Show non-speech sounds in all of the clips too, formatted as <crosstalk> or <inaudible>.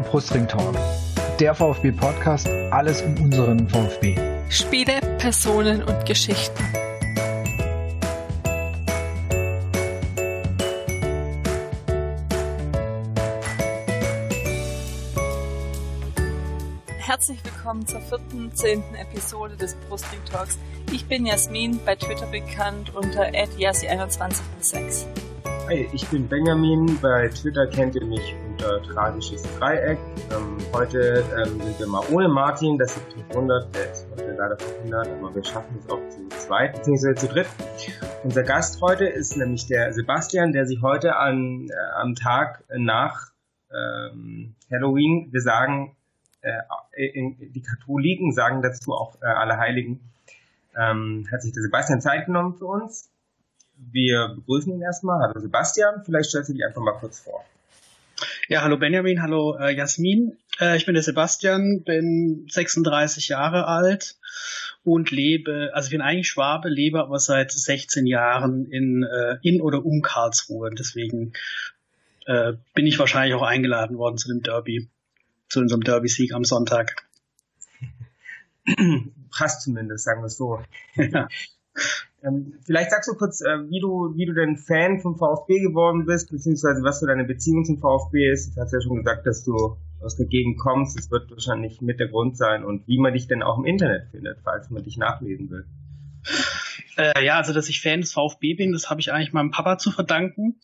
Der Brustring Talk. Der VfB Podcast, alles um unseren VfB. Spiele, Personen und Geschichten. Herzlich willkommen zur vierten, zehnten Episode des Brustring Talks. Ich bin Jasmin, bei Twitter bekannt unter @yasi2106. Hi, ich bin Benjamin. Bei Twitter kennt ihr mich unter Tragisches Dreieck. Ähm, heute ähm, sind wir mal ohne Martin, das ist nicht wundert, der ist heute leider verhindert, aber wir schaffen es auch zu zweit, beziehungsweise zu dritt. Unser Gast heute ist nämlich der Sebastian, der sich heute an, äh, am Tag nach ähm, Halloween, wir sagen, äh, in, die Katholiken sagen dazu auch äh, alle Heiligen, ähm, hat sich der Sebastian Zeit genommen für uns wir begrüßen ihn erstmal. Hallo Sebastian, vielleicht stellst du dich einfach mal kurz vor. Ja, hallo Benjamin, hallo äh, Jasmin. Äh, ich bin der Sebastian, bin 36 Jahre alt und lebe, also ich bin eigentlich Schwabe, lebe aber seit 16 Jahren in, äh, in oder um Karlsruhe. Deswegen äh, bin ich wahrscheinlich auch eingeladen worden zu dem Derby, zu unserem Derby-Sieg am Sonntag. <clears throat> Passt zumindest, sagen wir es so. <laughs> Ja. Ähm, vielleicht sagst du kurz, äh, wie du, wie du denn Fan vom VfB geworden bist, beziehungsweise was für deine Beziehung zum VfB ist. Du hast ja schon gesagt, dass du aus der Gegend kommst. Das wird wahrscheinlich mit der Grund sein und wie man dich denn auch im Internet findet, falls man dich nachlesen will. Äh, ja, also dass ich Fan des VfB bin, das habe ich eigentlich meinem Papa zu verdanken.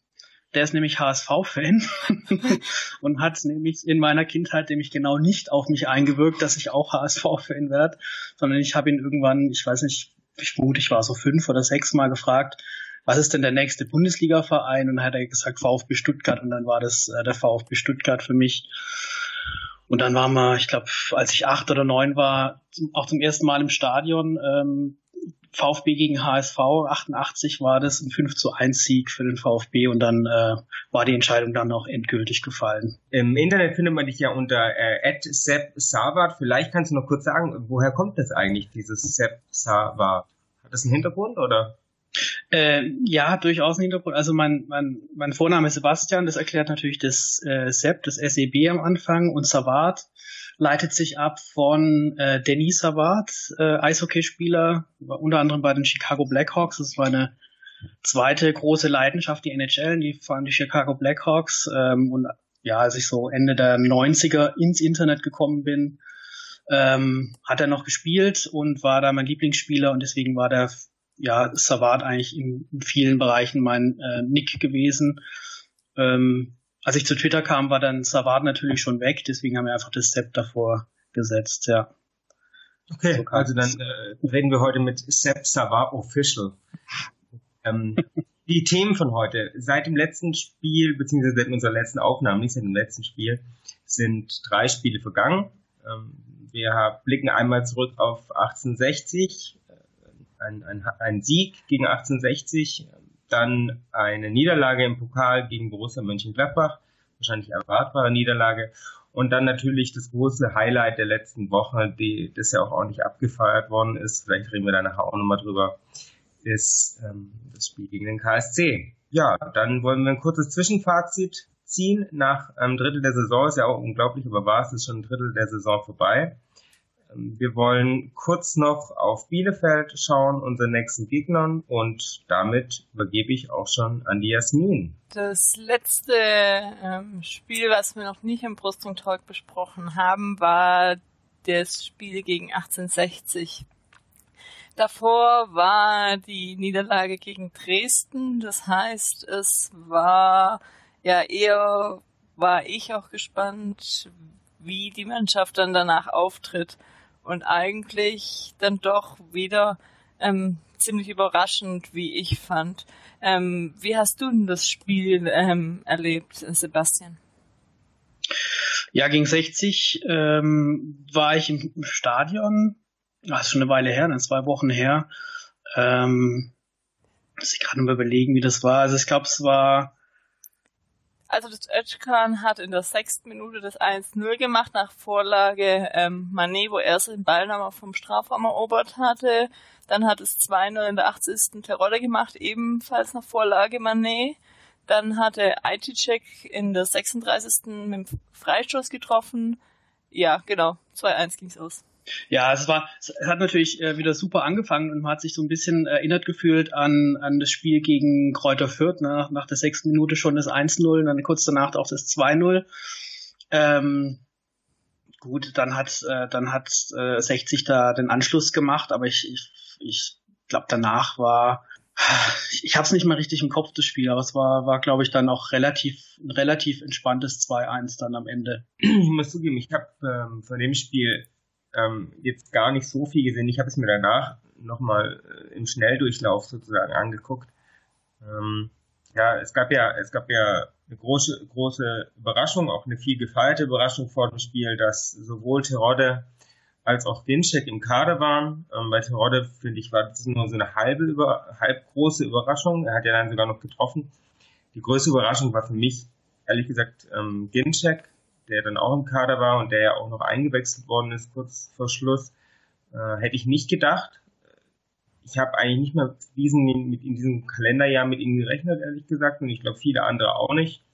Der ist nämlich HSV-Fan <laughs> und hat nämlich in meiner Kindheit nämlich genau nicht auf mich eingewirkt, dass ich auch HSV-Fan werde, sondern ich habe ihn irgendwann, ich weiß nicht, ich vermute, war so fünf oder sechs Mal gefragt, was ist denn der nächste Bundesliga-Verein? Und dann hat er gesagt VfB Stuttgart und dann war das äh, der VfB Stuttgart für mich. Und dann waren wir, ich glaube, als ich acht oder neun war, auch zum ersten Mal im Stadion. Ähm, VfB gegen HSV, 88 war das, ein 5 zu 1 Sieg für den VfB und dann äh, war die Entscheidung dann auch endgültig gefallen. Im Internet findet man dich ja unter äh, Sepp Savat. Vielleicht kannst du noch kurz sagen, woher kommt das eigentlich, dieses Sepp Savat? Hat das einen Hintergrund oder? Äh, ja, durchaus einen Hintergrund. Also mein, mein, mein Vorname ist Sebastian, das erklärt natürlich das äh, Sepp, das SEB am Anfang und Savat leitet sich ab von äh, Denis Savard, äh, Eishockeyspieler, unter anderem bei den Chicago Blackhawks. Das war eine zweite große Leidenschaft, die NHL, die vor allem die Chicago Blackhawks. Ähm, und ja, als ich so Ende der 90er ins Internet gekommen bin, ähm, hat er noch gespielt und war da mein Lieblingsspieler und deswegen war der ja Savard eigentlich in, in vielen Bereichen mein äh, Nick gewesen. Ähm, als ich zu Twitter kam, war dann Savard natürlich schon weg, deswegen haben wir einfach das Sepp davor gesetzt, ja. Okay, so also dann äh, reden wir heute mit Sepp Savard Official. Ähm, <laughs> die Themen von heute. Seit dem letzten Spiel, beziehungsweise seit unserer letzten Aufnahme, nicht seit dem letzten Spiel, sind drei Spiele vergangen. Ähm, wir blicken einmal zurück auf 1860, äh, ein, ein, ein Sieg gegen 1860, dann eine Niederlage im Pokal gegen Borussia Mönchengladbach, wahrscheinlich erwartbare Niederlage. Und dann natürlich das große Highlight der letzten Woche, die, das ja auch ordentlich abgefeiert worden ist, vielleicht reden wir da nachher auch nochmal drüber, ist ähm, das Spiel gegen den KSC. Ja, dann wollen wir ein kurzes Zwischenfazit ziehen. Nach einem Drittel der Saison ist ja auch unglaublich, aber war es ist schon ein Drittel der Saison vorbei. Ähm, wir wollen kurz noch auf Bielefeld schauen, unseren nächsten Gegnern, und damit übergebe ich auch schon an die Jasmin. Das letzte ähm, Spiel, was wir noch nicht im Brüstung Talk besprochen haben, war das Spiel gegen 1860. Davor war die Niederlage gegen Dresden. Das heißt, es war ja eher, war ich auch gespannt, wie die Mannschaft dann danach auftritt und eigentlich dann doch wieder ähm, ziemlich überraschend, wie ich fand. Ähm, wie hast du denn das Spiel ähm, erlebt, Sebastian? Ja, gegen 60 ähm, war ich im, Stadion. Das ist schon eine Weile her, dann zwei Wochen her. Ähm, muss ich gerade mal überlegen, wie das war. Also ich glaube, es war also das Özcan hat in der sechsten Minute das 1-0 gemacht nach Vorlage ähm, Manet, wo er den Ball nochmal vom Strafraum erobert hatte. Dann hat es 2-0 in der 80. Terodde gemacht, ebenfalls nach Vorlage Manet. Dann hatte IT-Check in der 36. mit dem Freistoß getroffen. Ja, genau. 2-1 ging's aus. Ja, es war, es hat natürlich äh, wieder super angefangen und man hat sich so ein bisschen erinnert gefühlt an, an das Spiel gegen Kräuter Fürth, ne? nach, nach der sechsten Minute schon das 1-0, dann kurz danach auch das 2-0. Ähm, gut, dann hat, äh, dann hat äh, 60 da den Anschluss gemacht, aber ich, ich, ich glaube, danach war, <sighs> ich habe es nicht mal richtig im Kopf, das Spiel, aber es war, war glaube ich, dann auch relativ, ein relativ entspanntes 2-1 dann am Ende. Ich muss zugeben, ich habe ähm, von dem Spiel ähm, jetzt gar nicht so viel gesehen. Ich habe es mir danach nochmal äh, im Schnelldurchlauf sozusagen angeguckt. Ähm, ja, es gab ja, es gab ja eine große, große Überraschung, auch eine viel gefeierte Überraschung vor dem Spiel, dass sowohl Terodde als auch Ginczek im Kader waren. Ähm, bei Terodde, finde ich, war das nur so eine halbe, über, halb große Überraschung. Er hat ja dann sogar noch getroffen. Die größte Überraschung war für mich, ehrlich gesagt, ähm, Ginczek, der dann auch im Kader war und der ja auch noch eingewechselt worden ist kurz vor Schluss. Äh, hätte ich nicht gedacht. Ich habe eigentlich nicht mehr diesen, mit in diesem Kalenderjahr mit ihm gerechnet, ehrlich gesagt, und ich glaube viele andere auch nicht.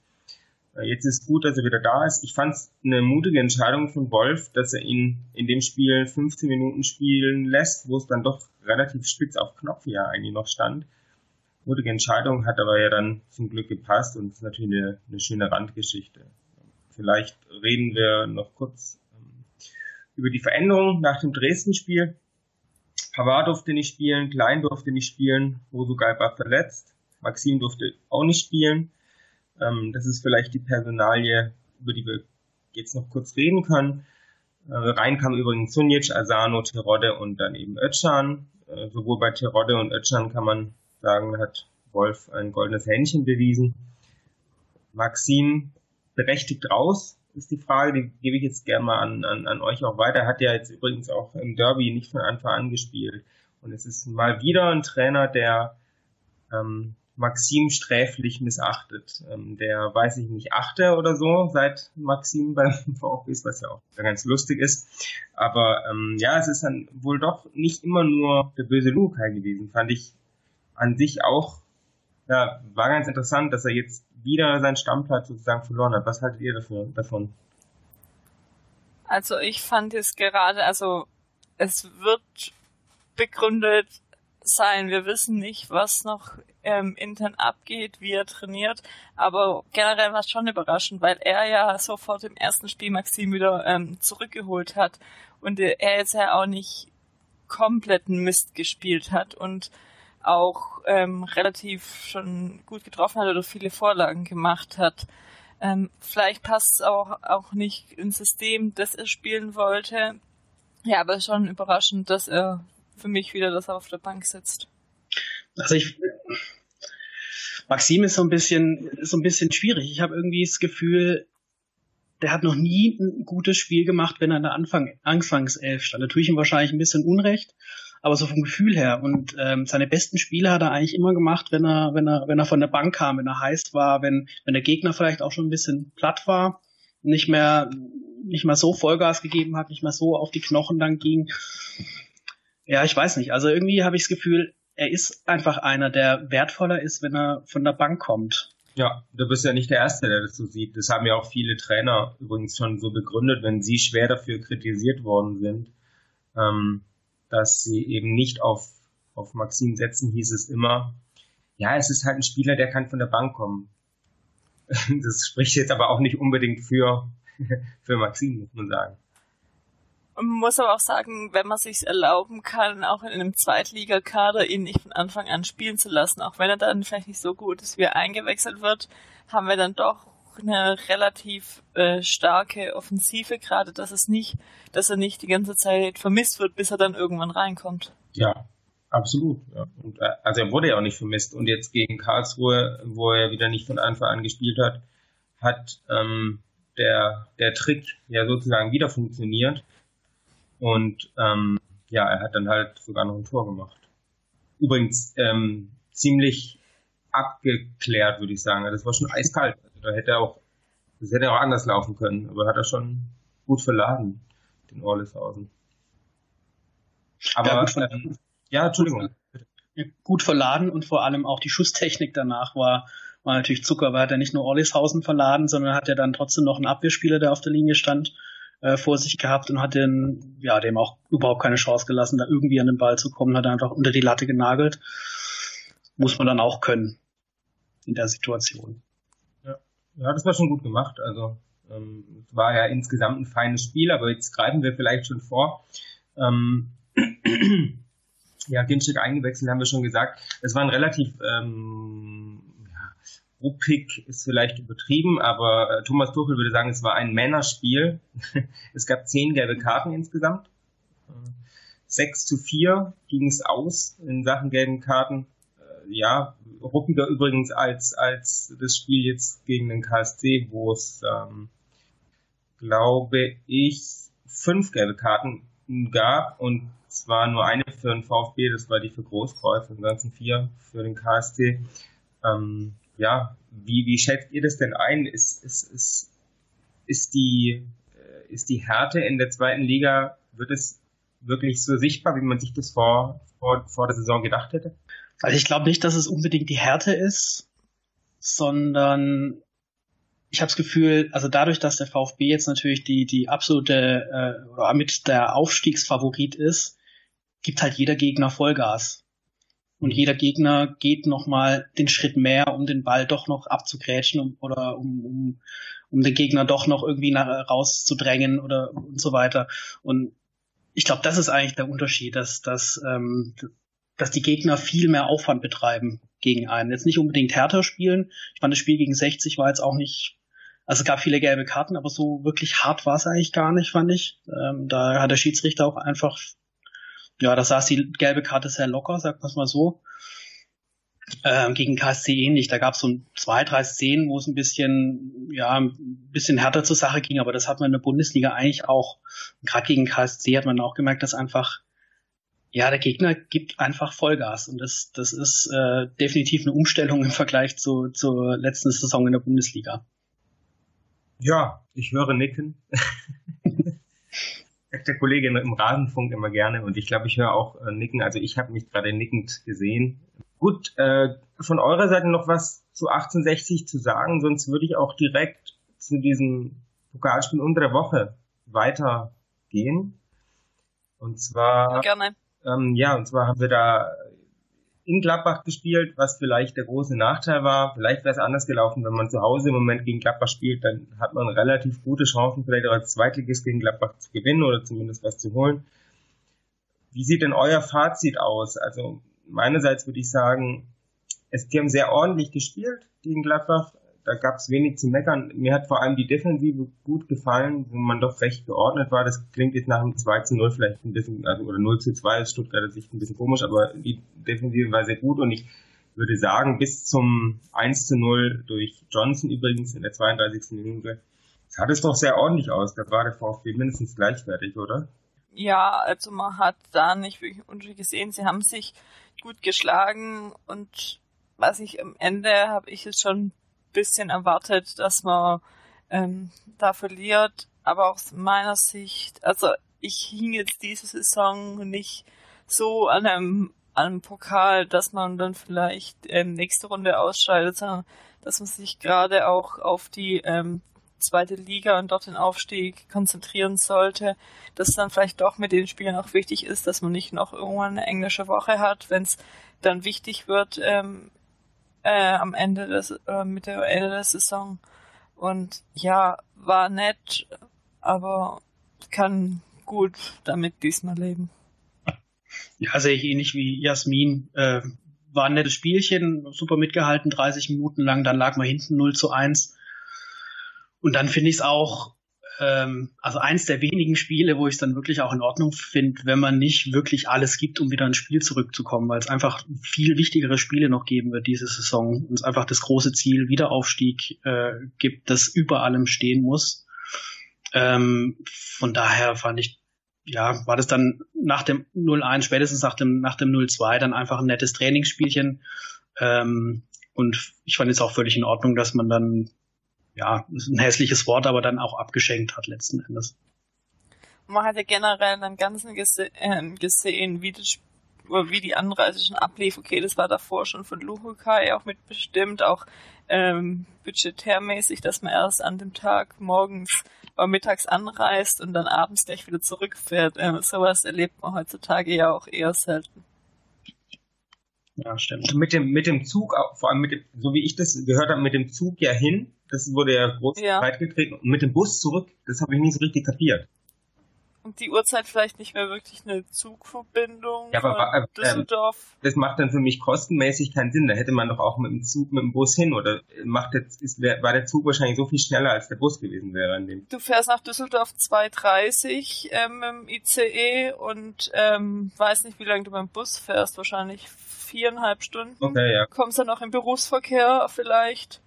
Äh, jetzt ist gut, dass er wieder da ist. Ich fand es eine mutige Entscheidung von Wolf, dass er ihn in dem Spiel 15 Minuten spielen lässt, wo es dann doch relativ spitz auf Knopf ja eigentlich noch stand. Mutige Entscheidung, hat aber ja dann zum Glück gepasst und ist natürlich eine, eine schöne Randgeschichte. Vielleicht reden wir noch kurz ähm, über die Veränderung nach dem Dresden-Spiel. Pavard durfte nicht spielen, Klein durfte nicht spielen, Rosugai war verletzt, Maxim durfte auch nicht spielen. Ähm, das ist vielleicht die Personalie, über die wir jetzt noch kurz reden können. Äh, rein kam übrigens Sunic, Asano, Terodde und dann eben Özcan. Äh, sowohl bei Terodde und Özcan kann man sagen, hat Wolf ein goldenes Händchen bewiesen. Maxim berechtigt raus, ist die Frage, die gebe ich jetzt gerne mal an, an, an euch auch weiter. Hat ja jetzt übrigens auch im Derby nicht von Anfang an gespielt. Und es ist mal wieder ein Trainer, der ähm, Maxim sträflich missachtet. Ähm, der, weiß ich nicht, achte oder so, seit Maxim <laughs> beim VfB ist, was ja auch ganz lustig ist. Aber ähm, ja, es ist dann wohl doch nicht immer nur der böse Lukai gewesen, fand ich an sich auch. Ja, war ganz interessant, dass er jetzt wieder seinen Stammplatz sozusagen verloren hat. Was haltet ihr davon? Also ich fand es gerade, also es wird begründet sein, wir wissen nicht, was noch ähm, intern abgeht, wie er trainiert, aber generell war es schon überraschend, weil er ja sofort im ersten Spiel Maxim wieder ähm, zurückgeholt hat und er jetzt ja auch nicht kompletten Mist gespielt hat und auch ähm, relativ schon gut getroffen hat oder viele Vorlagen gemacht hat. Ähm, vielleicht passt es auch, auch nicht ins System, das er spielen wollte. Ja, aber schon überraschend, dass er für mich wieder das auf der Bank sitzt. Also ich Maxim ist so ein bisschen so ein bisschen schwierig. Ich habe irgendwie das Gefühl, der hat noch nie ein gutes Spiel gemacht, wenn er in der Anfang, Anfangself stand. Da tue ich ihm wahrscheinlich ein bisschen Unrecht, aber so vom Gefühl her. Und ähm, seine besten Spiele hat er eigentlich immer gemacht, wenn er, wenn er, wenn er von der Bank kam, wenn er heiß war, wenn, wenn der Gegner vielleicht auch schon ein bisschen platt war, nicht mehr, nicht mehr so Vollgas gegeben hat, nicht mehr so auf die Knochen dann ging. Ja, ich weiß nicht. Also irgendwie habe ich das Gefühl, er ist einfach einer, der wertvoller ist, wenn er von der Bank kommt. Ja, du bist ja nicht der Erste, der das so sieht. Das haben ja auch viele Trainer übrigens schon so begründet, wenn sie schwer dafür kritisiert worden sind. Ähm, dass sie eben nicht auf, auf Maxim setzen, hieß es immer. Ja, es ist halt ein Spieler, der kann von der Bank kommen. <laughs> Das spricht jetzt aber auch nicht unbedingt für, <laughs> für Maxim, muss man sagen. Man muss aber auch sagen, wenn man sich erlauben kann, auch in einem Zweitligakader ihn nicht von Anfang an spielen zu lassen, auch wenn er dann vielleicht nicht so gut ist, wie er eingewechselt wird, haben wir dann doch eine relativ äh, starke Offensive, gerade dass es nicht, dass er nicht die ganze Zeit vermisst wird, bis er dann irgendwann reinkommt. Ja, absolut. Ja. Und, äh, also er wurde ja auch nicht vermisst. Und jetzt gegen Karlsruhe, wo er wieder nicht von Anfang an gespielt hat, hat ähm, der, der Trick ja sozusagen wieder funktioniert. Und ähm, ja, er hat dann halt sogar noch ein Tor gemacht. Übrigens ähm, ziemlich abgeklärt, würde ich sagen. Das war schon eiskalt hätte er auch, das hätte auch anders laufen können, aber hat er schon gut verladen, den Orleshausen. Aber, ja, gut ähm, ja Entschuldigung. Gut verladen und vor allem auch die Schusstechnik danach war, war natürlich Zucker, weil hat er nicht nur Orlishausen verladen, sondern hat er dann trotzdem noch einen Abwehrspieler, der auf der Linie stand, äh, vor sich gehabt und hat den, ja, dem auch überhaupt keine Chance gelassen, da irgendwie an den Ball zu kommen, hat er einfach unter die Latte genagelt. Muss man dann auch können in der Situation. Ja, das war schon gut gemacht. Also ähm, es war ja insgesamt ein feines Spiel, aber jetzt greifen wir vielleicht schon vor. Ähm, <clears throat> ja, Ginchik eingewechselt, haben wir schon gesagt. Es war ein relativ ähm, ja, ruppig, ist vielleicht übertrieben, aber äh, Thomas Tuchel würde sagen, es war ein Männerspiel. <laughs> es gab zehn gelbe Karten insgesamt. Äh, 6 zu 4 ging es aus in Sachen gelben Karten. Ja, ruppiger übrigens als, als das Spiel jetzt gegen den KSC, wo es, ähm, glaube ich, fünf gelbe Karten gab und zwar nur eine für den VfB, das war die für Großkreuz, ansonsten vier für den KSC. Ähm, ja, wie, wie schätzt ihr das denn ein? Ist, ist, ist, ist, die, äh, ist die Härte in der zweiten Liga, wird es wirklich so sichtbar, wie man sich das vor, vor, vor der Saison gedacht hätte? Also ich glaube nicht, dass es unbedingt die Härte ist, sondern ich habe das Gefühl, also dadurch, dass der VfB jetzt natürlich die die absolute äh, oder mit der Aufstiegsfavorit ist, gibt halt jeder Gegner Vollgas. Und mhm. jeder Gegner geht nochmal den Schritt mehr, um den Ball doch noch abzugrätschen um, oder um, um, um den Gegner doch noch irgendwie nach, rauszudrängen oder und so weiter. Und ich glaube, das ist eigentlich der Unterschied, dass, dass, ähm, dass die Gegner viel mehr Aufwand betreiben gegen einen. Jetzt nicht unbedingt härter spielen. Ich fand, das Spiel gegen 60 war jetzt auch nicht, also es gab viele gelbe Karten, aber so wirklich hart war es eigentlich gar nicht, fand ich. Ähm, da hat der Schiedsrichter auch einfach ja, da saß die gelbe Karte sehr locker, sagt man es mal so. Ähm, gegen KSC ähnlich. Da gab es so zwei, drei Szenen, wo es ein bisschen, ja, ein bisschen härter zur Sache ging, aber das hat man in der Bundesliga eigentlich auch. Gerade gegen KSC hat man auch gemerkt, dass einfach, ja, der Gegner gibt einfach Vollgas und das, das ist äh, definitiv eine Umstellung im Vergleich zu, zur letzten Saison in der Bundesliga. Ja, ich höre nicken. <laughs> sagt der Kollege im Rasenfunk immer gerne und ich glaube, ich höre auch äh, nicken. Also ich habe mich gerade nickend gesehen. Gut, äh, von eurer Seite noch was zu 1860 zu sagen, sonst würde ich auch direkt zu diesem Pokalspiel unter der Woche weitergehen. Und zwar, Gerne. Ähm, ja, und zwar haben wir da in Gladbach gespielt, was vielleicht der große Nachteil war. Vielleicht wäre es anders gelaufen, wenn man zu Hause im Moment gegen Gladbach spielt, dann hat man relativ gute Chancen, vielleicht auch als Zweitligist gegen Gladbach zu gewinnen oder zumindest was zu holen. Wie sieht denn euer Fazit aus? Also meinerseits würde ich sagen, es, die haben sehr ordentlich gespielt gegen Gladbach da gab es wenig zu meckern. Mir hat vor allem die Defensive gut gefallen, wo man doch recht geordnet war. Das klingt jetzt nach einem 2 zu 0 vielleicht ein bisschen, also, oder 0 zu 2 aus Stuttgarter Sicht ein bisschen komisch, aber die Defensive war sehr gut und ich würde sagen, bis zum 1 zu 0 durch Johnson übrigens in der 32. Minute, sah das doch sehr ordentlich aus. Da war der VfB mindestens gleichwertig, oder? Ja, also man hat da nicht wirklich Unterschied gesehen. Sie haben sich gut geschlagen und was ich am Ende habe ich es schon bisschen erwartet, dass man ähm, da verliert. Aber aus meiner Sicht, also ich hing jetzt diese Saison nicht so an einem, an einem Pokal, dass man dann vielleicht ähm, nächste Runde ausscheidet, sondern dass man sich gerade auch auf die ähm, zweite Liga und dort den Aufstieg konzentrieren sollte, dass dann vielleicht doch mit den Spielen auch wichtig ist, dass man nicht noch irgendwann eine englische Woche hat, wenn es dann wichtig wird, ähm, äh, am Ende des, äh, mit der Ende der Saison. Und ja, war nett, aber kann gut damit diesmal leben. Ja, sehe ich ähnlich wie Jasmin. Äh, war ein nettes Spielchen, super mitgehalten, 30 Minuten lang, dann lag man hinten 0 zu 1. Und dann finde ich es auch ähm, also eins der wenigen Spiele, wo ich es dann wirklich auch in Ordnung finde, wenn man nicht wirklich alles gibt, um wieder ins Spiel zurückzukommen, weil es einfach viel wichtigere Spiele noch geben wird diese Saison und es einfach das große Ziel Wiederaufstieg äh, gibt, das über allem stehen muss. Ähm, von daher fand ich, ja, war das dann nach dem 0-1, spätestens nach dem, nach dem 0-2 dann einfach ein nettes Trainingsspielchen. Ähm, und ich fand es auch völlig in Ordnung, dass man dann ja, ist ein hässliches Wort, aber dann auch abgeschenkt hat letzten Endes. Man hatte generell dann Ganzen gese äh, gesehen, wie das wie die Anreise schon ablief. Okay, das war davor schon von Luhukai auch mitbestimmt, auch ähm, budgetärmäßig, dass man erst an dem Tag morgens oder mittags anreist und dann abends gleich wieder zurückfährt. Ähm, sowas erlebt man heutzutage ja auch eher selten. Ja, stimmt. Mit dem, mit dem Zug, vor allem mit dem, so wie ich das gehört habe, mit dem Zug ja hin, das wurde ja groß ja. breitgetreten, und mit dem Bus zurück, das habe ich nicht so richtig kapiert und die Uhrzeit vielleicht nicht mehr wirklich eine Zugverbindung ja, aber, von äh, Düsseldorf. das macht dann für mich kostenmäßig keinen Sinn. Da hätte man doch auch mit dem Zug, mit dem Bus hin oder macht jetzt, ist, war der Zug wahrscheinlich so viel schneller als der Bus gewesen wäre an dem. Du fährst nach Düsseldorf 2.30 ähm, im ICE und ähm, weiß nicht, wie lange du beim Bus fährst, wahrscheinlich viereinhalb Stunden. Okay, ja. Kommst dann noch im Berufsverkehr vielleicht.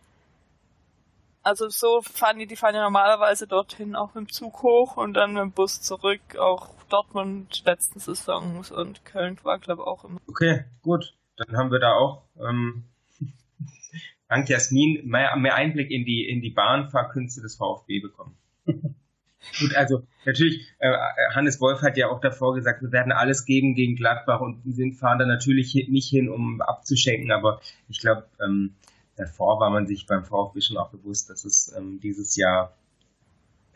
Also so fahren die, die fahren ja normalerweise dorthin auch mit dem Zug hoch und dann mit dem Bus zurück. Auch Dortmund letzten Saisons und Köln war, glaube ich, auch immer. Okay, gut. Dann haben wir da auch ähm, <laughs> dank Jasmin mehr, mehr Einblick in die, in die Bahnfahrkünste des VfB bekommen. <laughs> Gut, also natürlich, äh, Hannes Wolf hat ja auch davor gesagt, wir werden alles geben gegen Gladbach und sind fahren da natürlich nicht hin, um abzuschenken, aber ich glaube, ähm, davor war man sich beim VfB schon auch bewusst, dass es ähm, dieses Jahr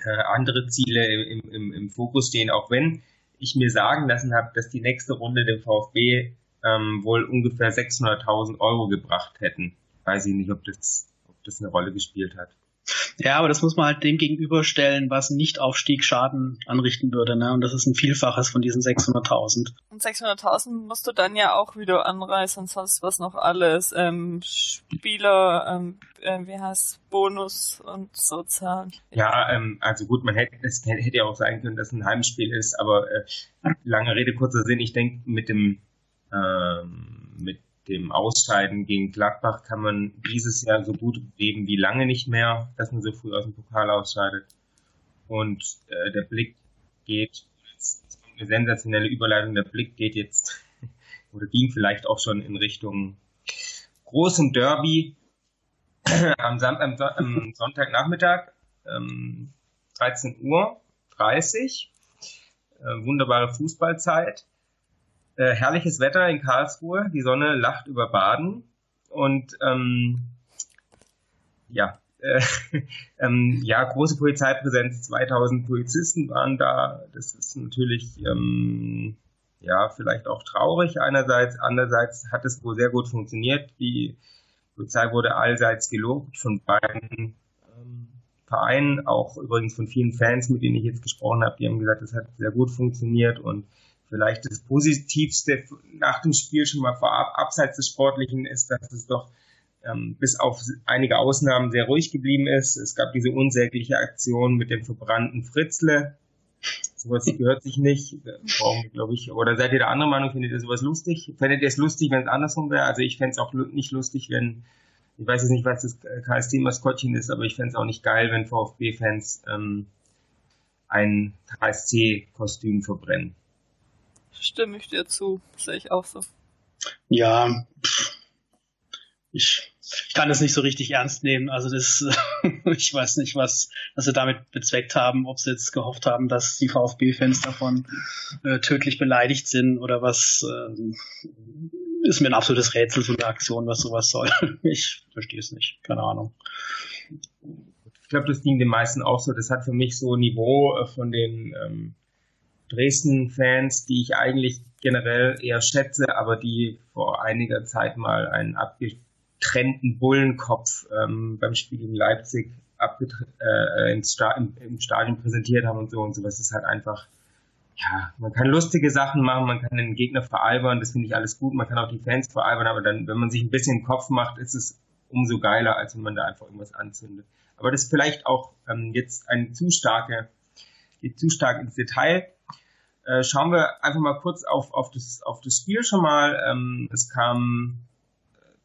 äh, andere Ziele im, im, im Fokus stehen, auch wenn ich mir sagen lassen habe, dass die nächste Runde dem VfB ähm, wohl ungefähr 600.000 Euro gebracht hätten. Weiß ich nicht, ob das, ob das eine Rolle gespielt hat. Ja, aber das muss man halt dem gegenüberstellen, was Nicht-Aufstieg Schaden anrichten würde, ne? Und das ist ein Vielfaches von diesen 600.000. Und 600.000 musst du dann ja auch wieder anreißen, sonst was noch alles, ähm, Spieler, ähm, äh, wie heißt Bonus und so zahlen. Ja, ähm, also gut, man hätte, es hätte ja auch sein können, dass es ein Heimspiel ist, aber äh, lange Rede, kurzer Sinn, ich denke, mit dem, ähm, mit dem Ausscheiden gegen Gladbach kann man dieses Jahr so gut leben wie lange nicht mehr, dass man so früh aus dem Pokal ausscheidet. Und äh, der Blick geht, eine sensationelle Überleitung, der Blick geht jetzt, <laughs> oder ging vielleicht auch schon in Richtung großem Derby <clears throat> am, Sam am, am <laughs> Sonntagnachmittag, ähm, 13 Uhr 30, äh, wunderbare Fußballzeit äh, herrliches Wetter in Karlsruhe, die Sonne lacht über Baden. Und ähm, ja, äh, <laughs> ähm, ja, große Polizeipräsenz, 2000 Polizisten waren da. Das ist natürlich ähm, ja vielleicht auch traurig einerseits, andererseits hat es wohl sehr gut funktioniert. Die Polizei wurde allseits gelobt von beiden ähm, Vereinen, auch übrigens von vielen Fans, mit denen ich jetzt gesprochen habe, die haben gesagt, es hat sehr gut funktioniert und vielleicht das Positivste nach dem Spiel schon mal vorab, abseits des Sportlichen, ist, dass es doch ähm, bis auf einige Ausnahmen sehr ruhig geblieben ist. Es gab diese unsägliche Aktion mit dem verbrannten Fritzle. Sowas gehört sich nicht. Brauchen glaube ich. Oder seid ihr der andere Meinung? Findet ihr sowas lustig? Fändet ihr es lustig, wenn es andersrum wäre? Also ich fände es auch nicht lustig, wenn, ich weiß jetzt nicht, was das KSC-Maskottchen ist, aber ich fände es auch nicht geil, wenn VfB-Fans ähm, ein KSC-Kostüm verbrennen. Stimme ich dir zu, sehe ich auch so. Ja, ich, ich kann das nicht so richtig ernst nehmen. Also das, <laughs> ich weiß nicht, was, was sie damit bezweckt haben, ob sie jetzt gehofft haben, dass die VfB-Fans davon äh, tödlich beleidigt sind oder was. Äh, ist mir ein absolutes Rätsel so eine Aktion, was sowas soll. <laughs> Ich verstehe es nicht, keine Ahnung. Ich glaube, das ging den meisten auch so. Das hat für mich so ein Niveau äh, von den ähm, Dresden-Fans, die ich eigentlich generell eher schätze, aber die vor einiger Zeit mal einen abgetrennten Bullenkopf ähm, beim Spiel gegen Leipzig äh, ins Sta im, im, Stadion präsentiert haben und so und sowas ist halt einfach, ja, man kann lustige Sachen machen, man kann den Gegner veralbern, das finde ich alles gut, man kann auch die Fans veralbern, aber dann, wenn man sich ein bisschen im Kopf macht, ist es umso geiler, als wenn man da einfach irgendwas anzündet. Aber das ist vielleicht auch ähm, jetzt eine zu starke, geht zu stark ins Detail. Äh, schauen wir einfach mal kurz auf, auf, das, auf das Spiel schon mal. Ähm, es kamen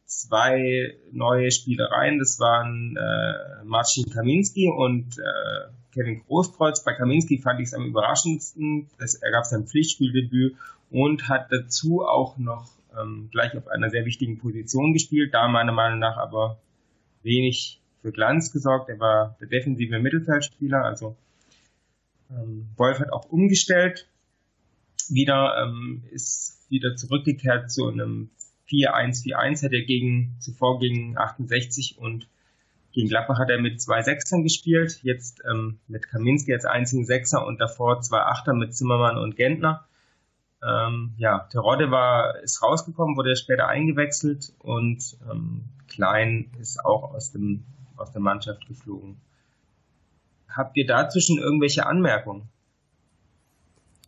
zwei neue Spielereien. Das waren äh, Marcin Kaminski und äh, Kevin Großkreuz. Bei Kaminski fand ich es am überraschendsten. Das, er gab sein Pflichtspieldebüt und hat dazu auch noch ähm, gleich auf einer sehr wichtigen Position gespielt. Da meiner Meinung nach aber wenig für Glanz gesorgt. Er war der defensive Mittelfeldspieler. Also ähm, Wolf hat auch umgestellt wieder ähm, ist wieder zurückgekehrt zu einem 4-1-4-1, hat er gegen, zuvor gegen 68 und gegen Gladbach hat er mit zwei Sechsern gespielt, jetzt ähm, mit Kaminski als einzigen Sechser und davor zwei Achter mit Zimmermann und Gentner. Ähm, ja, Terodde war, ist rausgekommen, wurde später eingewechselt und ähm, Klein ist auch aus, dem, aus der Mannschaft geflogen. Habt ihr dazwischen irgendwelche Anmerkungen?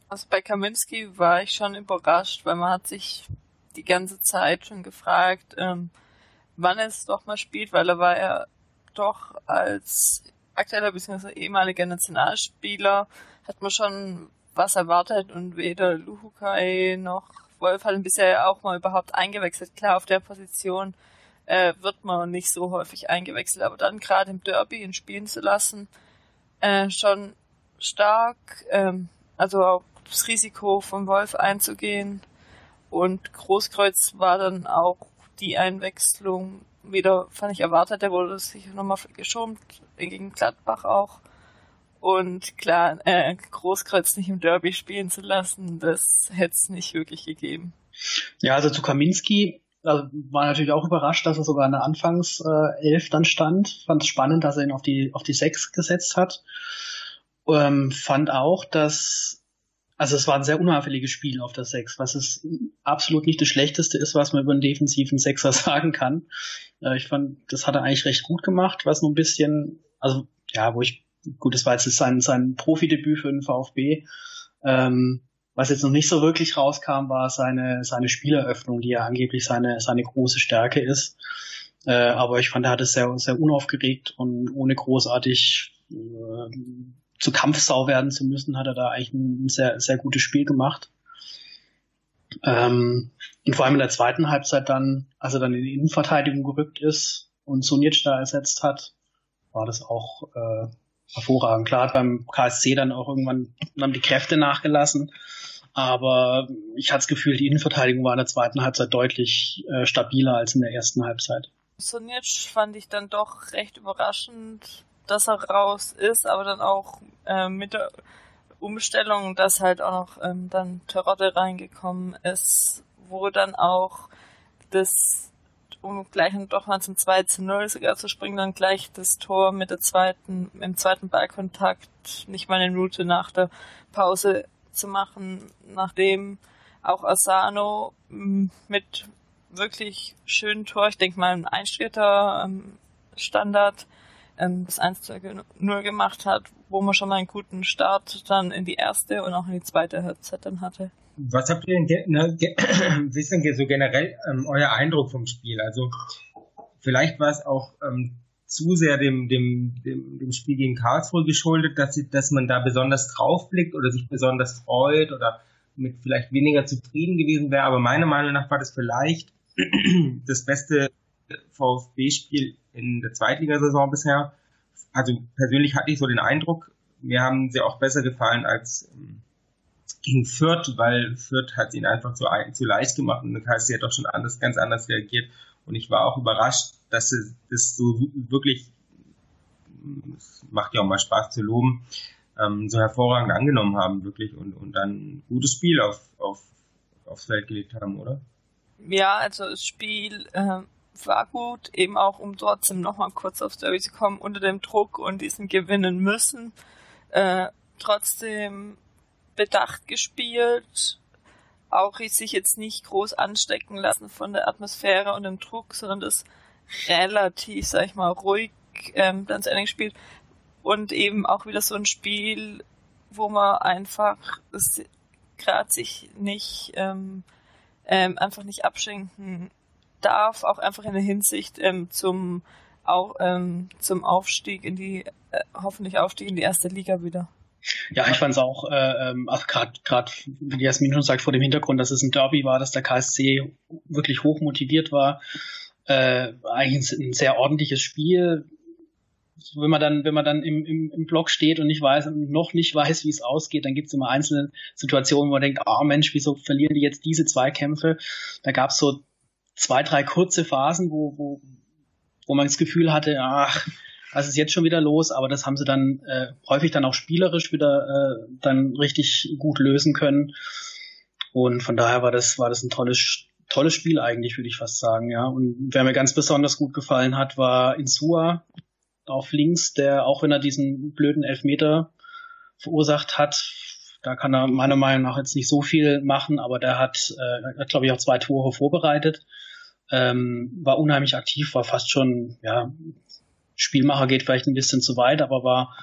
Also bei Kaminski war ich schon überrascht, weil man hat sich die ganze Zeit schon gefragt, ähm, wann er es doch mal spielt, weil er war ja doch als aktueller bzw. ehemaliger Nationalspieler hat man schon was erwartet und weder Luhukai noch Wolf hatten bisher auch mal überhaupt eingewechselt. Klar, auf der Position äh, wird man nicht so häufig eingewechselt, aber dann gerade im Derby ihn spielen zu lassen, äh, schon stark, ähm, also auch das Risiko von Wolf einzugehen und Großkreuz war dann auch die Einwechslung wieder, fand ich erwartet, der wurde sich nochmal geschoben, gegen Gladbach auch. Und klar, äh, Großkreuz nicht im Derby spielen zu lassen, das hätte es nicht wirklich gegeben. Ja, also zu Kaminski also war natürlich auch überrascht, dass er sogar in der Anfangself äh, dann stand. Fand es spannend, dass er ihn auf die auf die Sechs gesetzt hat. Ähm, fand auch, dass also es war ein sehr unauffälliges Spiel auf der Sechs, was es absolut nicht das Schlechteste ist, was man über einen defensiven Sechser <laughs> sagen kann. Äh, ich fand, das hat er eigentlich recht gut gemacht, was nur ein bisschen, also ja, wo ich gut, das war jetzt sein, sein Profidebüt für den VfB. Ähm, was jetzt noch nicht so wirklich rauskam, war seine, seine Spieleröffnung, die ja angeblich seine, seine große Stärke ist. Äh, aber ich fand, er hat es sehr, sehr unaufgeregt und ohne großartig äh, zu Kampfsau werden zu müssen, hat er da eigentlich ein sehr, sehr gutes Spiel gemacht. Ähm, und vor allem in der zweiten Halbzeit dann, als er dann in die Innenverteidigung gerückt ist und Sunic da ersetzt hat, war das auch äh, hervorragend. Klar hat beim KSC dann auch irgendwann haben die Kräfte nachgelassen, aber ich hatte das Gefühl, die Innenverteidigung war in der zweiten Halbzeit deutlich äh, stabiler als in der ersten Halbzeit. Sonic fand ich dann doch recht überraschend, dass er raus ist, aber dann auch äh, mit der Umstellung, dass halt auch noch ähm, dann Terodde reingekommen ist, wo dann auch das um gleich doch mal zum 2 zu 0 sogar zu springen, dann gleich das Tor mit der zweiten, im zweiten Ballkontakt nicht mal eine Minute nach der Pause zu machen, nachdem auch Asano mit wirklich schönen Tor, ich denke mal ein Einstürter ähm, Standard, ähm, das 1 zu 0 gemacht hat, wo man schon mal einen guten Start dann in die erste und auch in die zweite Halbzeit dann hatte. Was habt ihr denn, ne, <clears throat> wie ist denn so generell ähm, euer Eindruck vom Spiel? Also vielleicht war es auch ähm, zu sehr dem, dem, dem, dem Spiel gegen Karlsruhe geschuldet, dass, sie, dass man da besonders draufblickt oder sich besonders freut oder mit vielleicht weniger zufrieden gewesen wäre. Aber meiner Meinung nach war das vielleicht <clears throat> das beste VfB-Spiel in der Zweitligasaison bisher. Also persönlich hatte ich so den Eindruck, mir haben sie auch besser gefallen als ähm, gegen Fürth, weil Fürth hat ihn einfach zu, zu leicht gemacht und sie hat doch schon anders, ganz anders reagiert. Und ich war auch überrascht, dass sie das so wirklich, es macht ja auch mal Spaß zu loben, ähm, so hervorragend angenommen haben, wirklich, und, und dann ein gutes Spiel auf, auf, aufs Feld gelegt haben, oder? Ja, also das Spiel äh, war gut, eben auch um trotzdem nochmal kurz aufs Derby zu kommen, unter dem Druck und diesen gewinnen müssen. Äh, trotzdem bedacht gespielt, auch sich jetzt nicht groß anstecken lassen von der Atmosphäre und dem Druck, sondern das relativ, sag ich mal, ruhig ähm, dann zu Ende gespielt. Und eben auch wieder so ein Spiel, wo man einfach gerade sich nicht ähm, ähm, einfach nicht abschenken darf, auch einfach in der Hinsicht ähm, zum auch ähm, zum Aufstieg in die äh, hoffentlich Aufstieg in die erste Liga wieder. Ja, ich fand es auch, äh, ähm, gerade, gerade, wie Jasmin schon sagt, vor dem Hintergrund, dass es ein Derby war, dass der KSC wirklich hoch motiviert war. Äh, eigentlich ein, ein sehr ordentliches Spiel. Wenn man dann, wenn man dann im, im, im Block steht und nicht weiß, noch nicht weiß, wie es ausgeht, dann gibt es immer einzelne Situationen, wo man denkt, ah oh Mensch, wieso verlieren die jetzt diese zwei Kämpfe? Da gab es so zwei, drei kurze Phasen, wo, wo, wo man das Gefühl hatte, ach, was ist jetzt schon wieder los? Aber das haben sie dann äh, häufig dann auch spielerisch wieder äh, dann richtig gut lösen können. Und von daher war das, war das ein tolles, tolles Spiel eigentlich, würde ich fast sagen, ja. Und wer mir ganz besonders gut gefallen hat, war Insua auf links, der, auch wenn er diesen blöden Elfmeter verursacht hat, da kann er meiner Meinung nach jetzt nicht so viel machen, aber der hat, äh, hat glaube ich, auch zwei Tore vorbereitet. Ähm, war unheimlich aktiv, war fast schon, ja, Spielmacher geht vielleicht ein bisschen zu weit, aber war,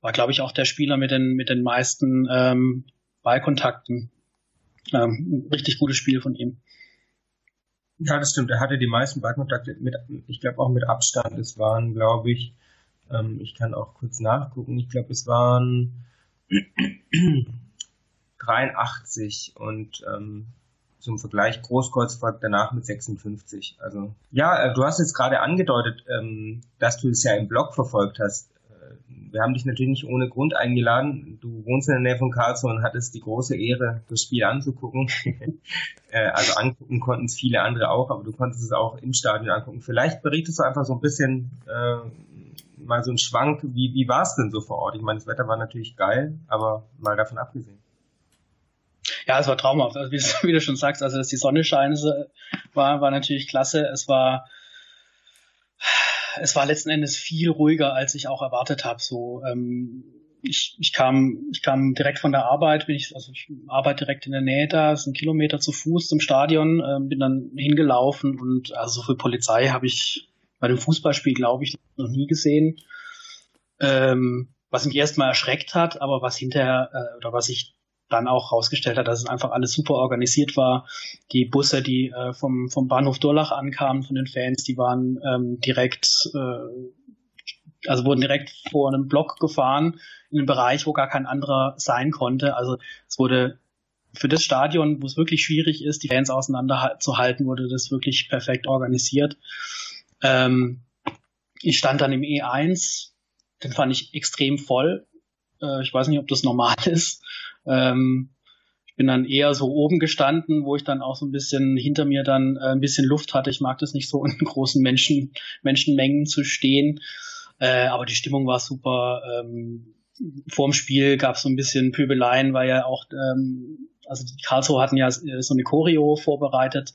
war glaube ich, auch der Spieler mit den, mit den meisten ähm, Ballkontakten. Ähm, richtig gutes Spiel von ihm. Ja, das stimmt. Er hatte die meisten Ballkontakte mit, ich glaube auch mit Abstand. Es waren, glaube ich, ähm, ich kann auch kurz nachgucken. Ich glaube, es waren <clears throat> 83 und ähm, zum Vergleich Großkreuz folgt danach mit 56. Also ja, äh, du hast jetzt gerade angedeutet, ähm, dass du es ja im Blog verfolgt hast. Äh, wir haben dich natürlich nicht ohne Grund eingeladen. Du wohnst in der Nähe von Karlsruhe und hattest die große Ehre, das Spiel anzugucken. <laughs> äh, also angucken konnten es viele andere auch, aber du konntest es auch im Stadion angucken. Vielleicht berichtest du einfach so ein bisschen mal so einen Schwank, wie, wie war es denn so vor Ort? Ich meine, das Wetter war natürlich geil, aber mal davon abgesehen. Ja, es war traumhaft. Also wie, wie du schon sagst, also dass die Sonne scheint, war, war natürlich klasse. Es war, es war letzten Endes viel ruhiger, als ich auch erwartet habe. So, ähm, ich, ich kam, ich kam direkt von der Arbeit, bin ich, also ich arbeite direkt in der Nähe da, ist ein Kilometer zu Fuß zum Stadion, äh, bin dann hingelaufen und also so viel Polizei habe ich bei dem Fußballspiel, glaube ich, noch nie gesehen. Ähm, was mich erstmal erschreckt hat, aber was hinterher äh, oder was ich dann auch rausgestellt hat, dass es einfach alles super organisiert war. Die Busse, die äh, vom, vom Bahnhof Durlach ankamen von den Fans, die waren ähm, direkt, äh, also wurden direkt vor einem Block gefahren, in einem Bereich, wo gar kein anderer sein konnte. Also es wurde für das Stadion, wo es wirklich schwierig ist, die Fans auseinanderzuhalten, wurde das wirklich perfekt organisiert. Ähm, ich stand dann im E1, den fand ich extrem voll. Äh, ich weiß nicht, ob das normal <laughs> ist. Ähm, ich bin dann eher so oben gestanden, wo ich dann auch so ein bisschen hinter mir dann äh, ein bisschen Luft hatte. Ich mag das nicht so <laughs> in großen Menschen, Menschenmengen zu stehen. Äh, aber die Stimmung war super. Ähm, vorm Spiel gab es so ein bisschen Pöbeleien, weil ja auch, ähm, also die Karlsruhe hatten ja so eine Choreo vorbereitet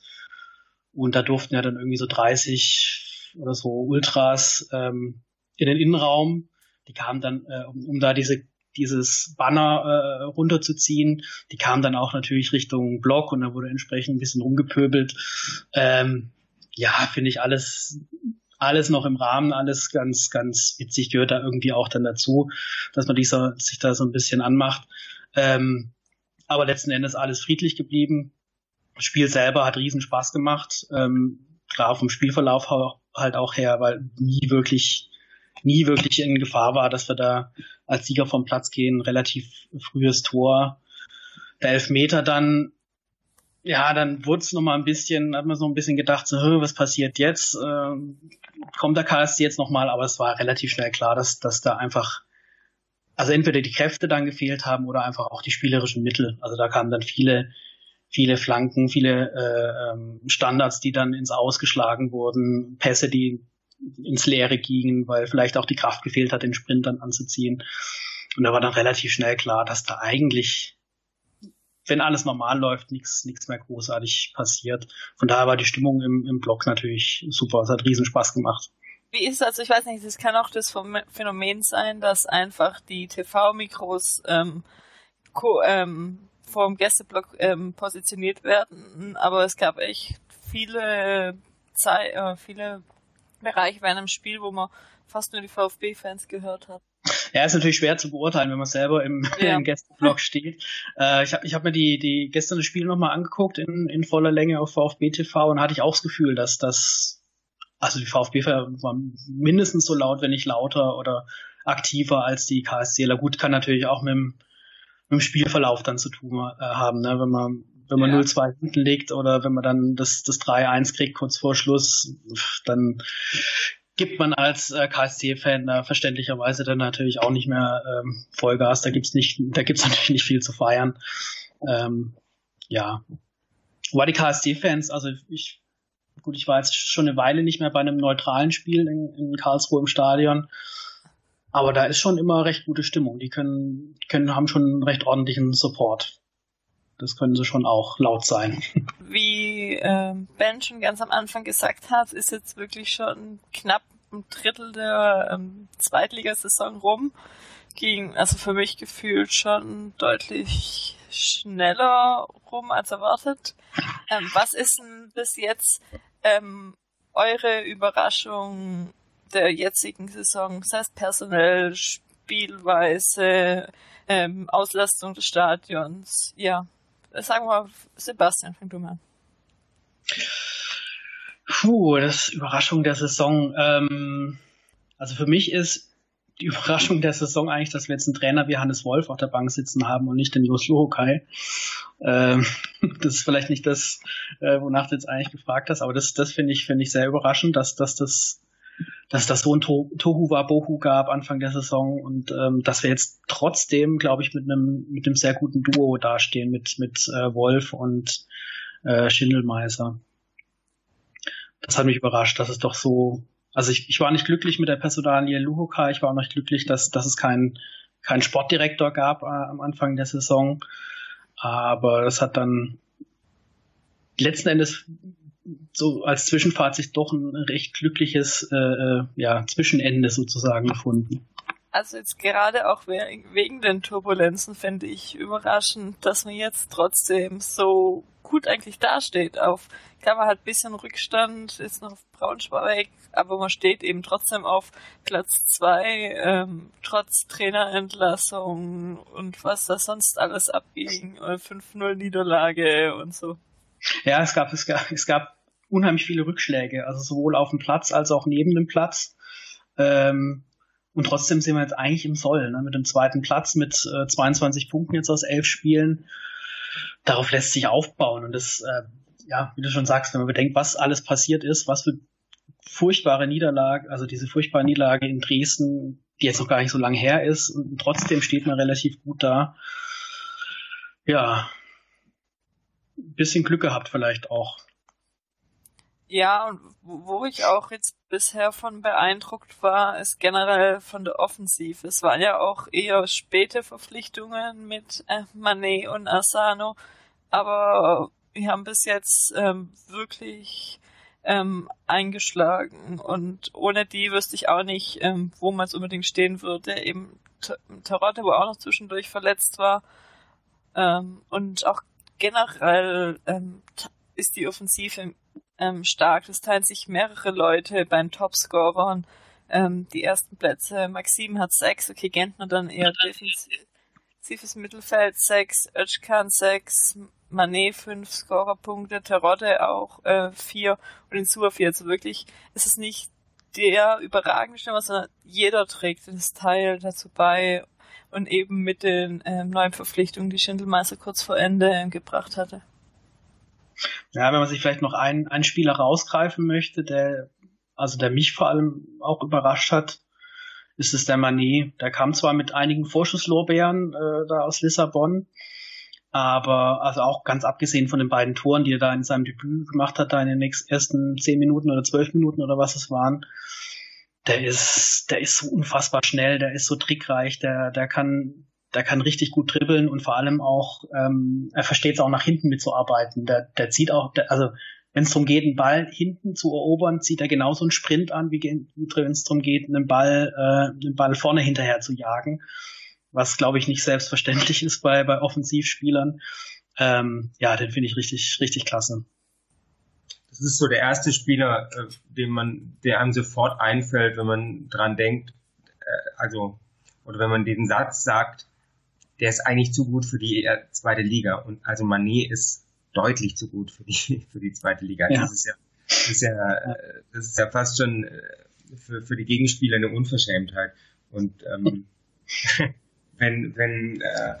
und da durften ja dann irgendwie so 30 oder so Ultras ähm, in den Innenraum. Die kamen dann, äh, um, um da diese dieses Banner äh, runterzuziehen. Die kam dann auch natürlich Richtung Block und da wurde entsprechend ein bisschen rumgepöbelt. Ähm, ja, finde ich alles alles noch im Rahmen, alles ganz, ganz witzig, gehört da irgendwie auch dann dazu, dass man dieser, sich da so ein bisschen anmacht. Ähm, aber letzten Endes alles friedlich geblieben. Das Spiel selber hat riesen Spaß gemacht. Ähm, klar vom Spielverlauf halt auch her, weil nie wirklich nie wirklich in Gefahr war, dass wir da als Sieger vom Platz gehen. Relativ frühes Tor. Der Elfmeter dann, ja, dann wurde es nochmal ein bisschen, hat man so ein bisschen gedacht, so, was passiert jetzt? Ähm, kommt der KSC jetzt nochmal? Aber es war relativ schnell klar, dass, dass da einfach, also entweder die Kräfte dann gefehlt haben oder einfach auch die spielerischen Mittel. Also da kamen dann viele, viele Flanken, viele äh, ähm, Standards, die dann ins Ausgeschlagen wurden, Pässe, die ins Leere gingen, weil vielleicht auch die Kraft gefehlt hat, den Sprint dann anzuziehen. Und da war dann relativ schnell klar, dass da eigentlich, wenn alles normal läuft, nichts mehr großartig passiert. Von daher war die Stimmung im, im Block natürlich super. Es hat riesen Spaß gemacht. Wie ist das? Also ich weiß nicht, es kann auch das Phänomen sein, dass einfach die TV-Mikros ähm, ähm, vor dem Gästeblock ähm, positioniert werden, aber es gab echt viele Zeit, äh, viele Bereich bei einem Spiel, wo man fast nur die VfB-Fans gehört hat. Ja, ist natürlich schwer zu beurteilen, wenn man selber im, <laughs> ja. im Gästeblock steht. Äh, ich habe ich hab mir die, die gestern das Spiel nochmal angeguckt in, in voller Länge auf VfB TV und hatte ich auch das Gefühl, dass das, also die VfB waren mindestens so laut, wenn nicht lauter oder aktiver als die KSCler. Gut, kann natürlich auch mit dem, mit dem Spielverlauf dann zu tun äh, haben, ne? wenn man wenn man ja. 0-2 hinten liegt oder wenn man dann das, das 3-1 kriegt kurz vor Schluss, dann gibt man als äh, KSC-Fan äh, verständlicherweise dann natürlich auch nicht mehr ähm, Vollgas. Da gibt's nicht, da gibt's <laughs> natürlich nicht viel zu feiern. Ähm, ja. Wobei die KSC-Fans, also ich, gut, ich war jetzt schon eine Weile nicht mehr bei einem neutralen Spiel in, in Karlsruhe im Stadion. Aber da ist schon immer recht gute Stimmung. Die können, können haben schon einen recht ordentlichen Support. Das können sie schon auch laut sein. Wie äh, Ben schon ganz am Anfang gesagt hat, ist jetzt wirklich schon knapp ein Drittel der ähm, Zweitligasaison rum. Ging also für mich gefühlt schon deutlich schneller rum als erwartet. Ähm, was ist denn bis jetzt ähm, eure Überraschung der jetzigen Saison? Das heißt personell, Spielweise, ähm, Auslastung des Stadions. Ja, sagen wir mal, Sebastian, fang du mal an. Puh, das ist Überraschung der Saison. Ähm, also für mich ist die <laughs> Überraschung der Saison eigentlich, dass wir jetzt einen Trainer wie Hannes Wolf auf der Bank sitzen haben und nicht den Jos Luhokai. Ähm, <laughs> das ist vielleicht nicht das, äh, wonach du jetzt eigentlich gefragt hast, aber das, das finde ich, finde ich sehr überraschend, dass, dass das dass das so ein to Tohu Bohu gab Anfang der Saison und ähm, dass wir jetzt trotzdem, glaube ich, mit einem mit einem sehr guten Duo dastehen mit mit äh, Wolf und äh, Schindelmeiser. Das hat mich überrascht, dass es doch so. Also ich, ich war nicht glücklich mit der Personalie Luhoka, ich war auch nicht glücklich, dass, dass es keinen kein Sportdirektor gab äh, am Anfang der Saison. Aber das hat dann letzten Endes so als Zwischenfazit doch ein recht glückliches äh, äh, ja, Zwischenende sozusagen gefunden. Also jetzt gerade auch wegen den Turbulenzen finde ich überraschend, dass man jetzt trotzdem so gut eigentlich dasteht. Auf man hat ein bisschen Rückstand, ist noch auf Braunschweig, aber man steht eben trotzdem auf Platz zwei, ähm, trotz Trainerentlassung und was da sonst alles abging, 5-0 Niederlage und so. Ja, es gab, es gab, es gab unheimlich viele Rückschläge, also sowohl auf dem Platz als auch neben dem Platz. Ähm, und trotzdem sind wir jetzt eigentlich im Soll, ne? mit dem zweiten Platz, mit äh, 22 Punkten jetzt aus elf Spielen. Darauf lässt sich aufbauen. Und das, äh, ja, wie du schon sagst, wenn man bedenkt, was alles passiert ist, was für furchtbare Niederlage, also diese furchtbare Niederlage in Dresden, die jetzt noch gar nicht so lange her ist, und trotzdem steht man relativ gut da. Ja, bisschen Glück gehabt vielleicht auch. Ja, und wo ich auch jetzt bisher von beeindruckt war, ist generell von der Offensive. Es waren ja auch eher späte Verpflichtungen mit äh, Manet und Asano, aber wir haben bis jetzt ähm, wirklich ähm, eingeschlagen und ohne die wüsste ich auch nicht, ähm, wo man es unbedingt stehen würde. Eben Tarotte, wo auch noch zwischendurch verletzt war ähm, und auch generell ähm, ist die Offensive ähm, stark. Das teilen sich mehrere Leute bei den Topscorern. Ähm, die ersten Plätze. Maxim hat sechs, okay, Gentner dann eher defensives Mittelfeld sechs, Özkan sechs, Manet fünf Scorerpunkte, Terodde auch äh, vier und in Insua vier. Also wirklich, es ist nicht der überragende Stürmer, sondern jeder trägt das Teil dazu bei und eben mit den ähm, neuen Verpflichtungen, die Schindelmeister kurz vor Ende äh, gebracht hatte. Ja, wenn man sich vielleicht noch einen, einen Spieler rausgreifen möchte, der, also der mich vor allem auch überrascht hat, ist es der Manet. Der kam zwar mit einigen Vorschusslorbeeren äh, da aus Lissabon, aber also auch ganz abgesehen von den beiden Toren, die er da in seinem Debüt gemacht hat, da in den nächsten ersten zehn Minuten oder zwölf Minuten oder was es waren, der ist, der ist so unfassbar schnell, der ist so trickreich, der, der kann der kann richtig gut dribbeln und vor allem auch, ähm, er versteht es auch nach hinten mitzuarbeiten. Der, der zieht auch, der, also wenn es darum geht, einen Ball hinten zu erobern, zieht er genauso einen Sprint an, wie wenn es darum geht, einen Ball, äh, einen Ball vorne hinterher zu jagen. Was, glaube ich, nicht selbstverständlich <laughs> ist bei, bei Offensivspielern. Ähm, ja, den finde ich richtig, richtig klasse. Das ist so der erste Spieler, äh, den man, der einem sofort einfällt, wenn man dran denkt, äh, also, oder wenn man diesen Satz sagt, der ist eigentlich zu gut für die äh, zweite Liga. Und also Manet ist deutlich zu gut für die, <laughs> für die zweite Liga. Ja. Das ist ja, das ist ja, äh, das ist ja fast schon äh, für, für die Gegenspieler eine Unverschämtheit. Und ähm, <laughs> wenn, wenn, äh,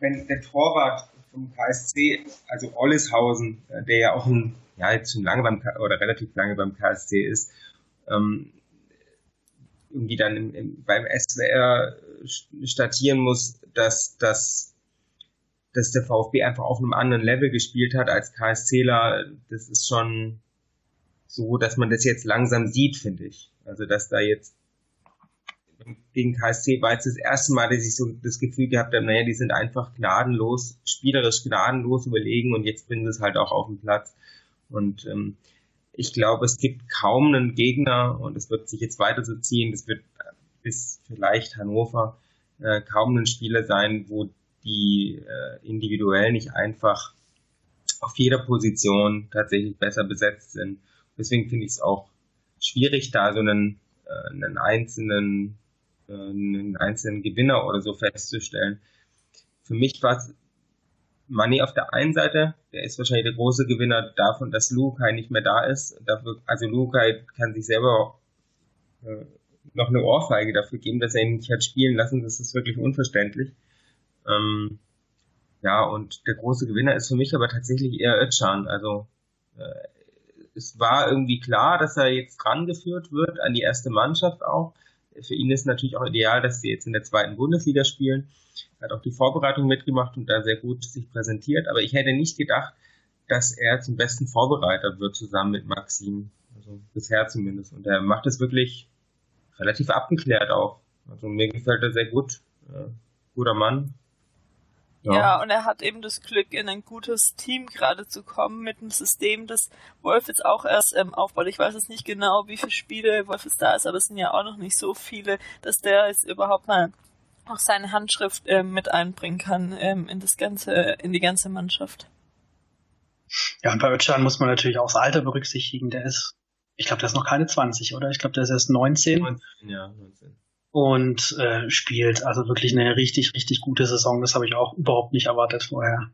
wenn der Torwart vom KSC, also Olleshausen, der ja auch ein, ja, jetzt schon lange beim oder relativ lange beim KSC ist, ähm, irgendwie dann im, im, beim SWR statieren muss, dass, dass, dass der VfB einfach auf einem anderen Level gespielt hat als KSCler. Das ist schon so, dass man das jetzt langsam sieht, finde ich. Also, dass da jetzt gegen KSC war jetzt das erste Mal, dass ich so das Gefühl gehabt habe, naja, die sind einfach gnadenlos, spielerisch gnadenlos überlegen und jetzt bringen sie es halt auch auf den Platz. Und ähm, ich glaube, es gibt kaum einen Gegner und es wird sich jetzt weiter so ziehen, das wird bis vielleicht Hannover äh, kaum ein Spieler sein, wo die äh, individuell nicht einfach auf jeder Position tatsächlich besser besetzt sind. Deswegen finde ich es auch schwierig, da so einen, äh, einen einzelnen äh, einen einzelnen Gewinner oder so festzustellen. Für mich war es Money auf der einen Seite, der ist wahrscheinlich der große Gewinner davon, dass Lukai nicht mehr da ist. Dafür, also Lukai kann sich selber äh, noch eine Ohrfeige dafür geben, dass er ihn nicht hat spielen lassen. Das ist wirklich unverständlich. Ähm, ja, und der große Gewinner ist für mich aber tatsächlich eher Özcan. Also äh, es war irgendwie klar, dass er jetzt rangeführt wird an die erste Mannschaft auch. Für ihn ist natürlich auch ideal, dass sie jetzt in der zweiten Bundesliga spielen. Er hat auch die Vorbereitung mitgemacht und da sehr gut sich präsentiert. Aber ich hätte nicht gedacht, dass er zum besten Vorbereiter wird zusammen mit Maxim. Also bisher zumindest. Und er macht es wirklich relativ abgeklärt auch. Also mir gefällt er sehr gut. Äh, guter Mann. Ja. ja. und er hat eben das Glück, in ein gutes Team gerade zu kommen mit einem System, das Wolf jetzt auch erst ähm, aufbaut. Ich weiß jetzt nicht genau, wie viele Spiele Wolf jetzt da ist, aber es sind ja auch noch nicht so viele, dass der jetzt überhaupt mal auch seine Handschrift ähm, mit einbringen kann ähm, in das ganze, in die ganze Mannschaft. Ja, und bei Özcan muss man natürlich auch das Alter berücksichtigen. Der ist ich glaube, der ist noch keine 20, oder? Ich glaube, der ist erst 19. 19 ja, 19. Und äh, spielt also wirklich eine richtig, richtig gute Saison. Das habe ich auch überhaupt nicht erwartet vorher.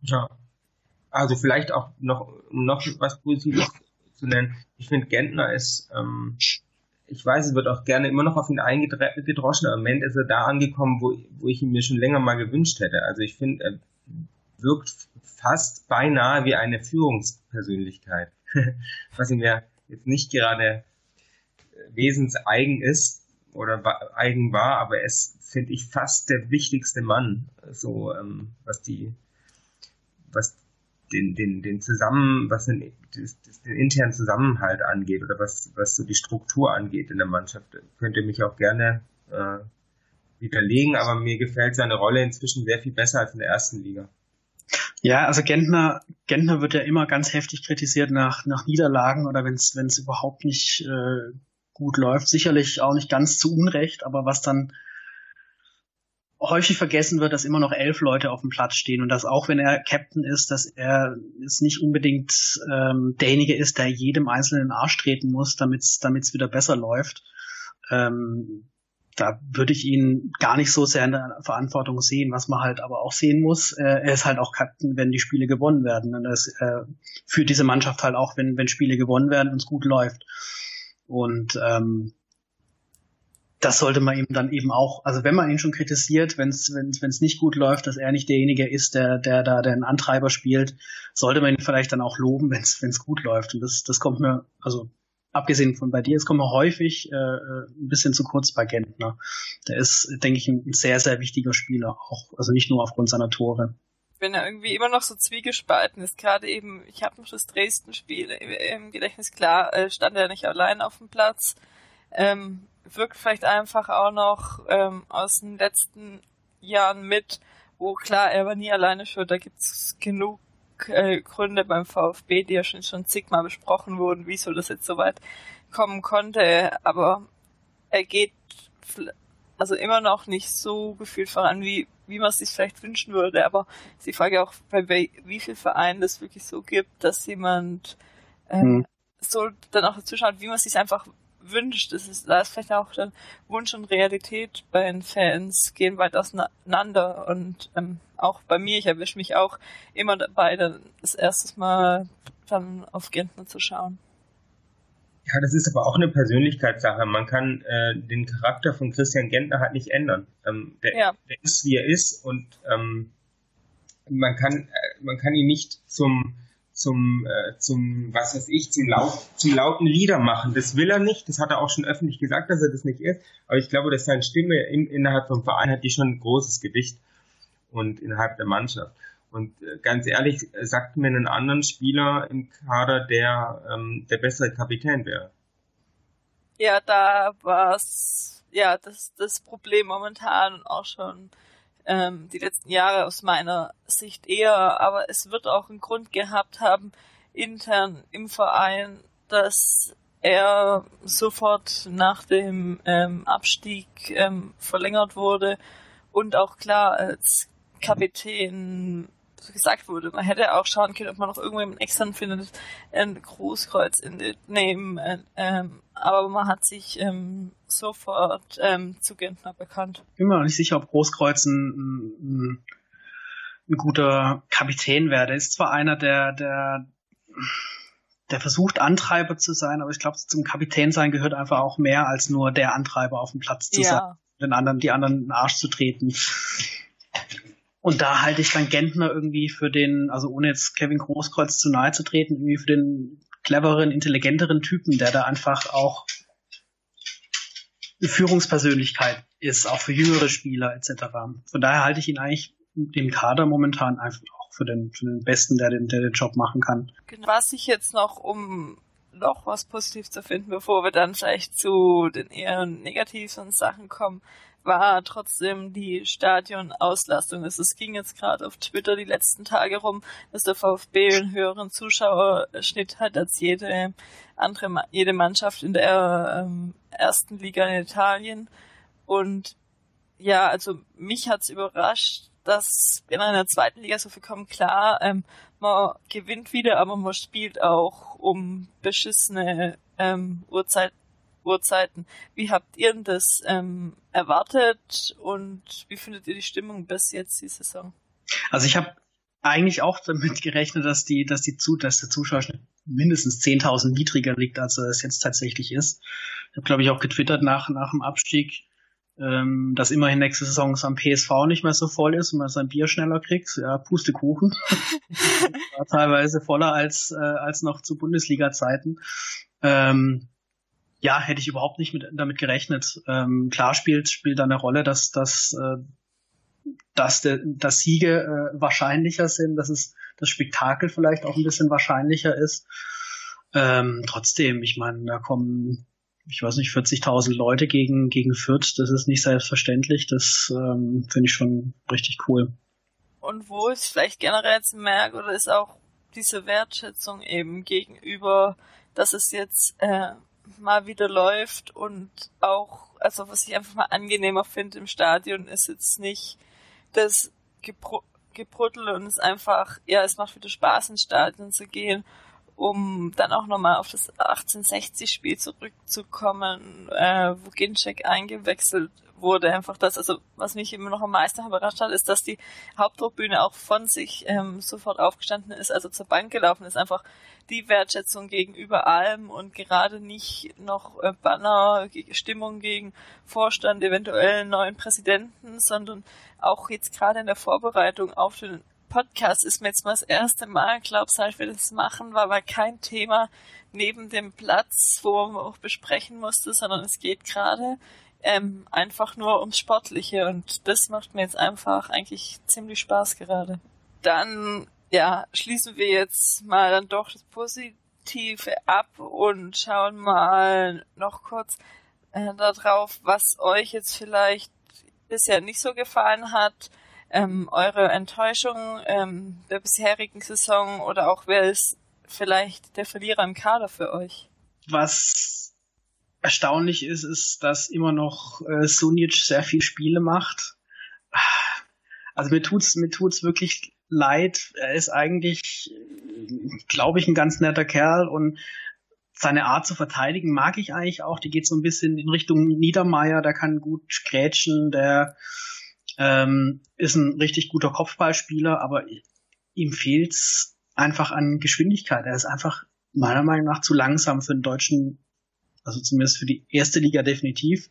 Ja. Also vielleicht auch noch, noch was Positives zu nennen. Ich finde, Gentner ist, ähm, ich weiß, es wird auch gerne immer noch auf ihn eingedroschen. Im Moment ist er da angekommen, wo, wo ich ihn mir schon länger mal gewünscht hätte. Also ich finde, er wirkt fast beinahe wie eine Führungspersönlichkeit. <laughs> was ihm ja jetzt nicht gerade wesenseigen ist oder eigen war, aber er ist, finde ich, fast der wichtigste Mann, so ähm, was die, was den, den, den Zusammen, was den, das, den internen Zusammenhalt angeht oder was, was so die Struktur angeht in der Mannschaft, könnt ihr mich auch gerne äh, widerlegen, aber mir gefällt seine Rolle inzwischen sehr viel besser als in der ersten Liga. Ja, also Gentner, Gentner wird ja immer ganz heftig kritisiert nach, nach Niederlagen oder wenn es überhaupt nicht äh, gut läuft. Sicherlich auch nicht ganz zu Unrecht, aber was dann häufig vergessen wird, dass immer noch elf Leute auf dem Platz stehen und dass auch wenn er Captain ist, dass er es nicht unbedingt ähm, derjenige ist, der jedem einzelnen Arsch treten muss, damit es wieder besser läuft. Ähm, da würde ich ihn gar nicht so sehr in der Verantwortung sehen, was man halt aber auch sehen muss. Äh, er ist halt auch Captain, wenn die Spiele gewonnen werden. Und das äh, führt diese Mannschaft halt auch, wenn, wenn Spiele gewonnen werden und es gut läuft. Und ähm, das sollte man ihm dann eben auch, also wenn man ihn schon kritisiert, wenn es wenn es nicht gut läuft, dass er nicht derjenige ist, der der da den Antreiber spielt, sollte man ihn vielleicht dann auch loben, wenn es gut läuft. Und das das kommt mir, also abgesehen von bei dir, es kommt mir häufig äh, äh, ein bisschen zu kurz bei Gentner. Der ist, denke ich, ein sehr, sehr wichtiger Spieler, auch also nicht nur aufgrund seiner Tore. Wenn er irgendwie immer noch so zwiegespalten ist, gerade eben, ich habe noch das Dresden-Spiel im Gedächtnis, klar, äh, stand er nicht allein auf dem Platz, ähm, wirkt vielleicht einfach auch noch ähm, aus den letzten Jahren mit, wo klar, er war nie alleine schuld, da gibt's genug äh, Gründe beim VfB, die ja schon, schon zigmal besprochen wurden, wieso das jetzt so weit kommen konnte, aber er geht also immer noch nicht so gefühlt voran, wie, wie man es sich vielleicht wünschen würde. Aber die Frage auch, bei wie viel Vereinen das wirklich so gibt, dass jemand äh, hm. so dann auch zuschaut, wie man es sich einfach wünscht. Das ist, da ist vielleicht auch dann Wunsch und Realität bei den Fans gehen weit auseinander und ähm, auch bei mir, ich erwische mich auch immer dabei, dann das erste Mal dann auf Gentner zu schauen. Ja, das ist aber auch eine Persönlichkeitssache. Man kann äh, den Charakter von Christian Gentner halt nicht ändern. Ähm, der, ja. der ist, wie er ist und ähm, man kann äh, man kann ihn nicht zum zum, äh, zum, was weiß ich, zum, laut, zum lauten Lieder machen. Das will er nicht. Das hat er auch schon öffentlich gesagt, dass er das nicht ist. Aber ich glaube, dass seine Stimme in, innerhalb vom Verein hat die schon ein großes Gewicht und innerhalb der Mannschaft. Und äh, ganz ehrlich, sagt mir einen anderen Spieler im Kader, der ähm, der bessere Kapitän wäre. Ja, da war es ja das, das Problem momentan und auch schon ähm, die letzten Jahre aus meiner Sicht eher, aber es wird auch einen Grund gehabt haben, intern im Verein, dass er sofort nach dem ähm, Abstieg ähm, verlängert wurde und auch klar als Kapitän gesagt wurde, man hätte auch schauen können, ob man noch irgendjemanden extern findet, ein Großkreuz in den nehmen, äh, ähm, aber man hat sich ähm, sofort ähm, zu Gentner bekannt. Ich bin mir nicht sicher, ob Großkreuz ein, ein, ein guter Kapitän wäre. Der ist zwar einer, der, der, der versucht, Antreiber zu sein, aber ich glaube, zum Kapitän sein gehört einfach auch mehr als nur der Antreiber auf dem Platz zu ja. sein, den anderen, die anderen in den Arsch zu treten. Und da halte ich dann Gentner irgendwie für den, also ohne jetzt Kevin Großkreuz zu nahe zu treten, irgendwie für den cleveren, intelligenteren Typen, der da einfach auch eine Führungspersönlichkeit ist, auch für jüngere Spieler etc. Von daher halte ich ihn eigentlich den Kader momentan einfach auch für den, für den Besten, der den, der den Job machen kann. Genau. Was ich jetzt noch, um noch was Positives zu finden, bevor wir dann vielleicht zu den eher negativen Sachen kommen, war trotzdem die Stadionauslastung. Also es ging jetzt gerade auf Twitter die letzten Tage rum, dass der VfB einen höheren Zuschauerschnitt hat als jede andere, jede Mannschaft in der ähm, ersten Liga in Italien. Und ja, also mich hat's überrascht, dass in einer zweiten Liga so viel kommt. Klar, ähm, man gewinnt wieder, aber man spielt auch um beschissene ähm, Uhrzeiten Uhrzeiten. Wie habt ihr denn das ähm, erwartet und wie findet ihr die Stimmung bis jetzt die Saison? Also ich habe eigentlich auch damit gerechnet, dass die, dass die zu, dass der Zuschauerschnitt mindestens 10.000 niedriger liegt, als es jetzt tatsächlich ist. Ich habe, glaube ich, auch getwittert nach, nach dem Abstieg, ähm, dass immerhin nächste Saison es am PSV nicht mehr so voll ist und man sein Bier schneller kriegt. Ja, Pustekuchen. <laughs> War teilweise voller als, äh, als noch zu Bundesliga-Zeiten. Ähm, ja, hätte ich überhaupt nicht mit, damit gerechnet. Ähm, klar spielt, spielt da eine Rolle, dass, dass, äh, dass, der, dass Siege äh, wahrscheinlicher sind, dass es das Spektakel vielleicht auch ein bisschen wahrscheinlicher ist. Ähm, trotzdem, ich meine, da kommen, ich weiß nicht, 40.000 Leute gegen, gegen Fürth. Das ist nicht selbstverständlich. Das ähm, finde ich schon richtig cool. Und wo ich vielleicht generell jetzt merke, oder ist auch diese Wertschätzung eben gegenüber, dass es jetzt äh, mal wieder läuft und auch, also was ich einfach mal angenehmer finde im Stadion, ist jetzt nicht das Gebr Gebrüttel und es einfach, ja, es macht wieder Spaß ins Stadion zu gehen, um dann auch nochmal auf das 1860-Spiel zurückzukommen, äh, wo Ginczek eingewechselt wurde. Einfach das, also was mich immer noch am meisten überrascht hat, ist, dass die Hauptdruckbühne auch von sich ähm, sofort aufgestanden ist, also zur Bank gelaufen ist. Einfach die Wertschätzung gegenüber allem und gerade nicht noch äh, Banner, Stimmung gegen Vorstand, eventuell neuen Präsidenten, sondern auch jetzt gerade in der Vorbereitung auf den Podcast ist mir jetzt mal das erste Mal, glaube ich, wir das machen, war aber kein Thema neben dem Platz, wo man auch besprechen musste, sondern es geht gerade ähm, einfach nur ums Sportliche und das macht mir jetzt einfach eigentlich ziemlich Spaß gerade. Dann, ja, schließen wir jetzt mal dann doch das Positive ab und schauen mal noch kurz äh, darauf, was euch jetzt vielleicht bisher nicht so gefallen hat, ähm, eure Enttäuschung ähm, der bisherigen Saison oder auch wer ist vielleicht der Verlierer im Kader für euch? Was erstaunlich ist, ist, dass immer noch äh, Sunic sehr viel Spiele macht. Also mir tut's, mir tut's wirklich leid. Er ist eigentlich, glaube ich, ein ganz netter Kerl und seine Art zu verteidigen mag ich eigentlich auch. Die geht so ein bisschen in Richtung Niedermeier, der kann gut grätschen, der ähm, ist ein richtig guter Kopfballspieler, aber ihm fehlt's einfach an Geschwindigkeit. Er ist einfach meiner Meinung nach zu langsam für einen deutschen also zumindest für die erste Liga definitiv.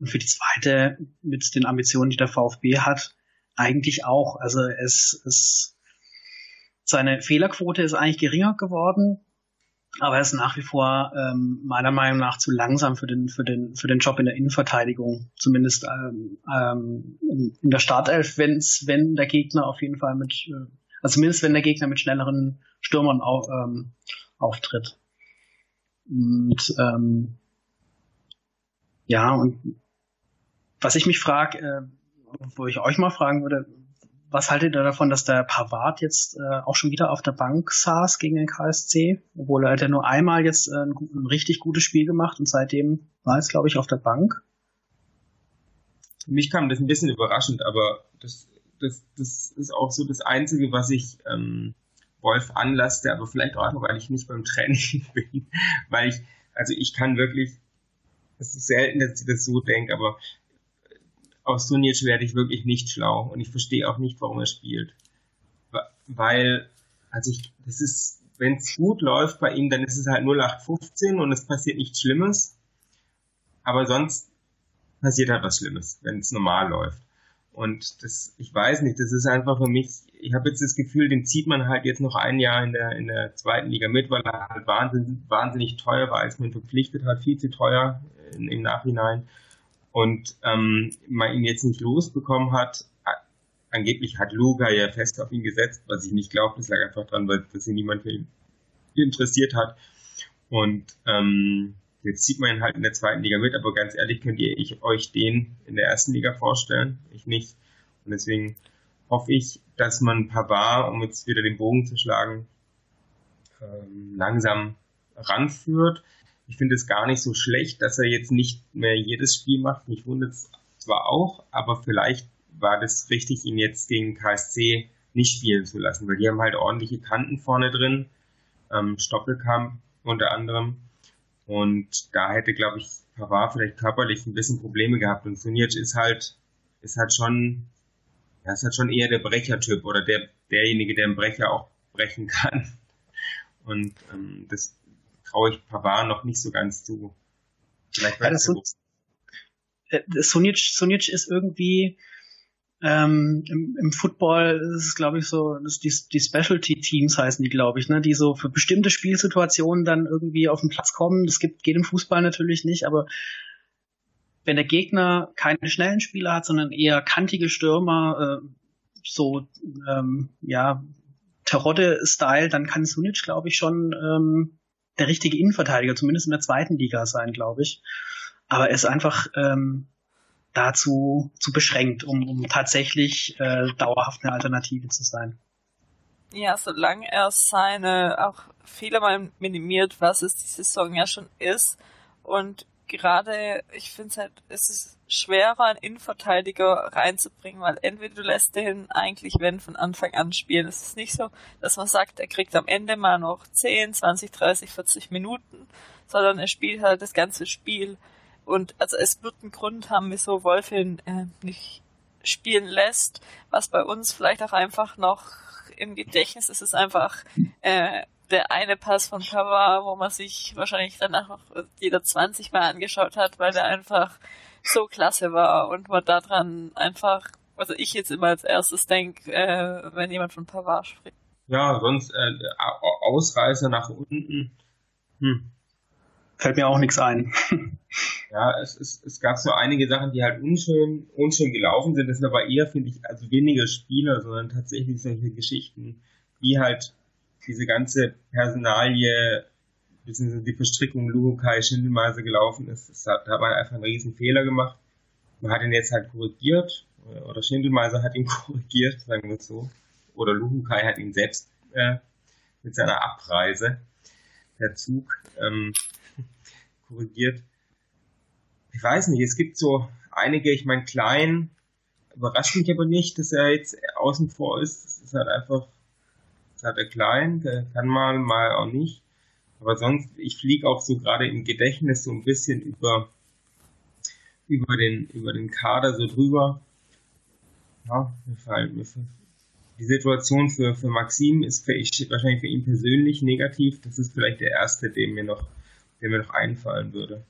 Und für die zweite, mit den Ambitionen, die der VfB hat, eigentlich auch. Also es, es seine Fehlerquote ist eigentlich geringer geworden, aber er ist nach wie vor ähm, meiner Meinung nach zu langsam für den für den für den Job in der Innenverteidigung, zumindest ähm, ähm, in der Startelf, wenn's, wenn der Gegner auf jeden Fall mit, äh, also zumindest wenn der Gegner mit schnelleren Stürmern au, ähm, auftritt. Und ähm, ja, und was ich mich frage, äh, wo ich euch mal fragen würde, was haltet ihr davon, dass der Pavard jetzt äh, auch schon wieder auf der Bank saß gegen den KSC, obwohl er hat ja nur einmal jetzt äh, ein, ein, richtig gutes Spiel gemacht und seitdem war jetzt, glaube ich, auf der Bank. Mich kam das ein bisschen überraschend, aber das, das, das ist auch so das Einzige, was ich ähm, Wolf anlasste, aber vielleicht auch einfach, weil ich nicht beim Training <laughs> bin, weil ich, also ich kann wirklich, es ist selten, dass ich das so denke, aber aus Sunic werde ich wirklich nicht schlau und ich verstehe auch nicht, warum er spielt. Weil, also ich, das ist, wenn es gut läuft bei ihm, dann ist es halt 0815 und es passiert nichts Schlimmes. Aber sonst passiert halt was Schlimmes, wenn es normal läuft. Und das, ich weiß nicht, das ist einfach für mich, ich habe jetzt das Gefühl, den zieht man halt jetzt noch ein Jahr in der, in der zweiten Liga mit, weil er halt wahnsinnig, wahnsinnig teuer war, als man ihn verpflichtet hat, viel zu teuer in, im Nachhinein und ähm, man ihn jetzt nicht losbekommen hat. Angeblich hat Luga ja fest auf ihn gesetzt, was ich nicht glaube. Das lag einfach dran, weil das ihn niemand für ihn interessiert hat. Und ähm, jetzt sieht man ihn halt in der zweiten Liga mit, aber ganz ehrlich, könnt ihr ich euch den in der ersten Liga vorstellen? Ich nicht. Und deswegen hoffe ich, dass man Pavard, um jetzt wieder den Bogen zu schlagen, ähm, langsam ranführt. Ich finde es gar nicht so schlecht, dass er jetzt nicht mehr jedes Spiel macht. Mich wundert es zwar auch, aber vielleicht war das richtig, ihn jetzt gegen KSC nicht spielen zu lassen, weil die haben halt ordentliche Kanten vorne drin, ähm, Stoppelkamp unter anderem. Und da hätte, glaube ich, Pavard vielleicht körperlich ein bisschen Probleme gehabt. Und Sunic ist halt, ist halt schon, ja, ist halt schon eher der Brechertyp oder der, derjenige, der einen Brecher auch brechen kann. Und ähm, das traue ich Pavard noch nicht so ganz zu. Vielleicht ja, das so, Sunic, Sunic ist irgendwie ähm, im, im Football ist es, glaube ich, so, die, die Specialty Teams heißen die, glaube ich, ne, die so für bestimmte Spielsituationen dann irgendwie auf den Platz kommen. Das gibt, geht im Fußball natürlich nicht, aber wenn der Gegner keine schnellen Spieler hat, sondern eher kantige Stürmer, äh, so ähm, ja Terodde-Style, dann kann Sunic, glaube ich, schon ähm, der richtige Innenverteidiger, zumindest in der zweiten Liga sein, glaube ich. Aber er ist einfach ähm, dazu zu beschränkt, um, um tatsächlich äh, dauerhaft eine Alternative zu sein. Ja, solange er seine auch Fehler mal minimiert, was es die Saison ja schon ist und gerade, ich finde es halt, es ist schwerer, einen Innenverteidiger reinzubringen, weil entweder du lässt den eigentlich, wenn von Anfang an spielen. Es ist nicht so, dass man sagt, er kriegt am Ende mal noch 10, 20, 30, 40 Minuten, sondern er spielt halt das ganze Spiel. Und also es wird einen Grund haben, wieso Wolf ihn äh, nicht spielen lässt, was bei uns vielleicht auch einfach noch im Gedächtnis ist, ist einfach äh, der eine Pass von Pavard, wo man sich wahrscheinlich danach noch jeder 20 Mal angeschaut hat, weil der einfach so klasse war und man daran einfach, also ich jetzt immer als erstes denke, äh, wenn jemand von Pavard spricht. Ja, sonst äh, Ausreißer nach unten. Hm. Fällt mir auch nichts ein. <laughs> ja, es, es, es gab so einige Sachen, die halt unschön, unschön gelaufen sind. Das sind aber eher, finde ich, also weniger Spieler, sondern tatsächlich solche Geschichten, wie halt diese ganze Personalie, beziehungsweise die Verstrickung Luhukai Schindelmeise gelaufen ist, das hat, da hat man einfach einen riesen Fehler gemacht. Man hat ihn jetzt halt korrigiert, oder Schindelmeiser hat ihn <laughs> korrigiert, sagen wir so. Oder Luhukai hat ihn selbst äh, mit seiner Abreise per Zug ähm, korrigiert. Ich weiß nicht, es gibt so einige, ich meine, klein, überrascht mich aber nicht, dass er jetzt außen vor ist. Das ist halt einfach hat er klein, der kann mal, mal auch nicht. Aber sonst, ich fliege auch so gerade im Gedächtnis so ein bisschen über, über den, über den Kader so drüber. Ja, mir fallen, mir die Situation für, für Maxim ist für ich, wahrscheinlich für ihn persönlich negativ. Das ist vielleicht der erste, der mir noch, der mir noch einfallen würde.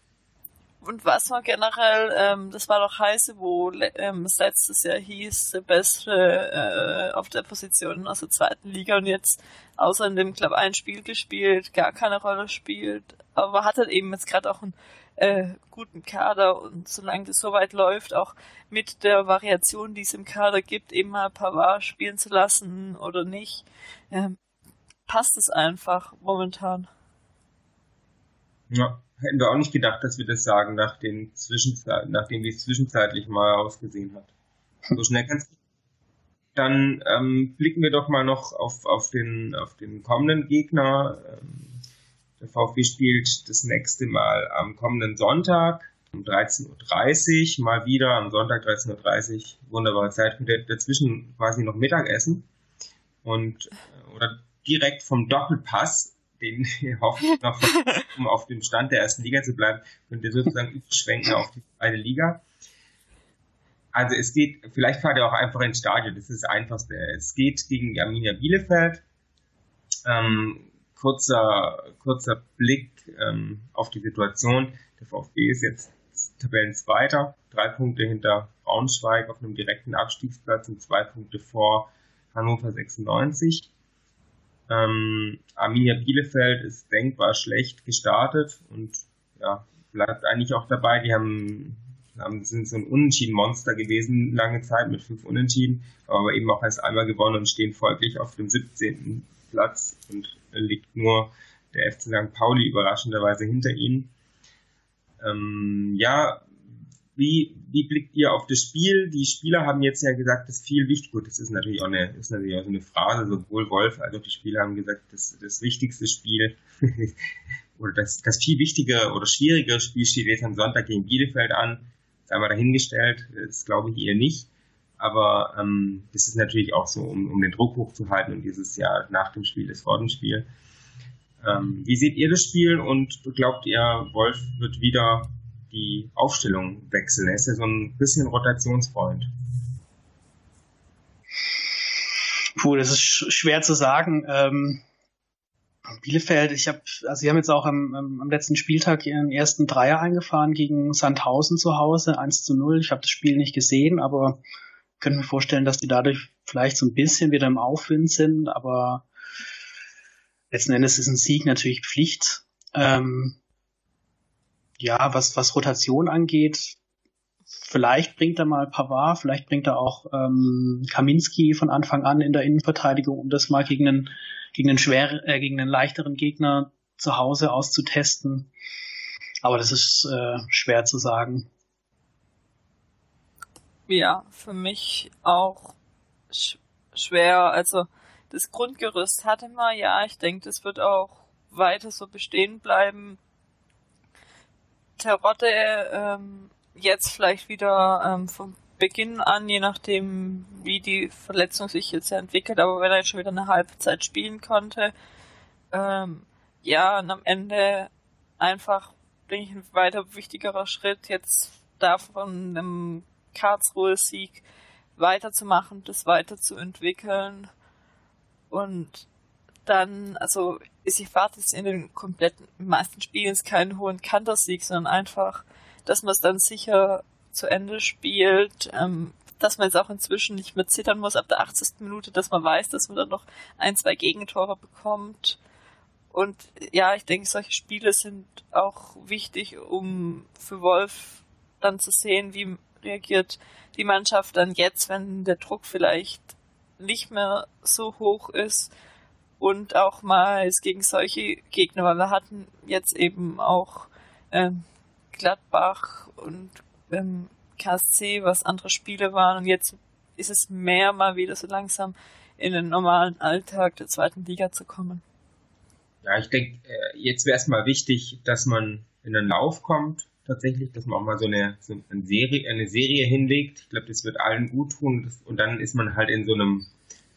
Und was war generell, ähm, das war doch heiße, wo ähm, es letztes Jahr hieß, der Beste äh, auf der Position aus der zweiten Liga und jetzt außer in dem Club ein Spiel gespielt, gar keine Rolle spielt, aber hat halt eben jetzt gerade auch einen äh, guten Kader und solange das soweit läuft, auch mit der Variation, die es im Kader gibt, eben mal Pavard spielen zu lassen oder nicht, ähm, passt es einfach momentan. Ja, hätten wir auch nicht gedacht, dass wir das sagen, nach den Zwischenzeit, nachdem wie es zwischenzeitlich mal ausgesehen hat. So schnell kannst du. Dann ähm, blicken wir doch mal noch auf, auf, den, auf den kommenden Gegner. Ähm, der VfB spielt das nächste Mal am kommenden Sonntag um 13.30 Uhr, mal wieder am Sonntag 13.30 Uhr, wunderbare Zeit, dazwischen quasi noch Mittagessen und äh, oder direkt vom Doppelpass, den hoffe ich <laughs> noch, um auf dem Stand der ersten Liga zu bleiben, könnt ihr sozusagen überschwenken auf die zweite Liga. Also es geht, vielleicht fahrt ihr auch einfach ins Stadion, das ist das Einfachste. Es geht gegen Arminia Bielefeld. Ähm, kurzer, kurzer Blick ähm, auf die Situation. Der VfB ist jetzt Tabellenzweiter, drei Punkte hinter Braunschweig auf einem direkten Abstiegsplatz und zwei Punkte vor Hannover 96. Ähm, Arminia Bielefeld ist denkbar schlecht gestartet und ja, bleibt eigentlich auch dabei. Die haben, haben sind so ein Unentschieden-Monster gewesen lange Zeit mit fünf Unentschieden, aber eben auch erst einmal gewonnen und stehen folglich auf dem 17. Platz und liegt nur der FC St. Pauli überraschenderweise hinter ihnen. Ähm, ja, wie, wie blickt ihr auf das Spiel? Die Spieler haben jetzt ja gesagt, das viel wichtig. Gut, das ist natürlich auch eine, ist natürlich auch so eine Phrase. Sowohl Wolf als auch die Spieler haben gesagt, das, das wichtigste Spiel <laughs> oder das, das viel wichtigere oder schwierigere Spiel steht jetzt am Sonntag gegen Bielefeld an. Sei mal dahingestellt, das glaube ich eher nicht. Aber ähm, das ist natürlich auch so, um, um den Druck hochzuhalten und dieses Jahr nach dem Spiel ist vor dem Spiel. Ähm, wie seht ihr das Spiel und glaubt ihr, Wolf wird wieder die Aufstellung wechseln? Er ist ja so ein bisschen Rotationsfreund. Puh, das ist schwer zu sagen. Ähm, Bielefeld, ich habe, also sie haben jetzt auch am, am, letzten Spieltag ihren ersten Dreier eingefahren gegen Sandhausen zu Hause, 1 zu 0. Ich habe das Spiel nicht gesehen, aber könnte mir vorstellen, dass die dadurch vielleicht so ein bisschen wieder im Aufwind sind, aber letzten Endes ist ein Sieg natürlich Pflicht. Ähm, ja, was, was Rotation angeht, vielleicht bringt er mal Pavard, vielleicht bringt er auch ähm, Kaminski von Anfang an in der Innenverteidigung, um das mal gegen einen, gegen einen schwer, äh, gegen einen leichteren Gegner zu Hause auszutesten. Aber das ist äh, schwer zu sagen. Ja, für mich auch sch schwer. Also das Grundgerüst hatte man, ja, ich denke, das wird auch weiter so bestehen bleiben. Terotte ähm, jetzt vielleicht wieder ähm, vom Beginn an, je nachdem, wie die Verletzung sich jetzt entwickelt, aber wenn er jetzt schon wieder eine Halbzeit spielen konnte, ähm, ja, und am Ende einfach, denke ich, ein weiter wichtigerer Schritt jetzt davon einem Karlsruhe-Sieg weiterzumachen, das weiterzuentwickeln. Und dann, also ich erwarte es in den kompletten meisten Spielen keinen hohen Kantersieg, sondern einfach, dass man es dann sicher zu Ende spielt, ähm, dass man jetzt auch inzwischen nicht mehr zittern muss ab der 80. Minute, dass man weiß, dass man dann noch ein, zwei Gegentore bekommt. Und ja, ich denke, solche Spiele sind auch wichtig, um für Wolf dann zu sehen, wie reagiert die Mannschaft dann jetzt, wenn der Druck vielleicht nicht mehr so hoch ist und auch mal gegen solche Gegner, weil wir hatten jetzt eben auch ähm, Gladbach und ähm, KSC, was andere Spiele waren und jetzt ist es mehr mal wieder so langsam in den normalen Alltag der zweiten Liga zu kommen. Ja, ich denke, äh, jetzt wäre es mal wichtig, dass man in den Lauf kommt, tatsächlich, dass man auch mal so eine, so eine, Serie, eine Serie hinlegt. Ich glaube, das wird allen gut tun. und dann ist man halt in so einem,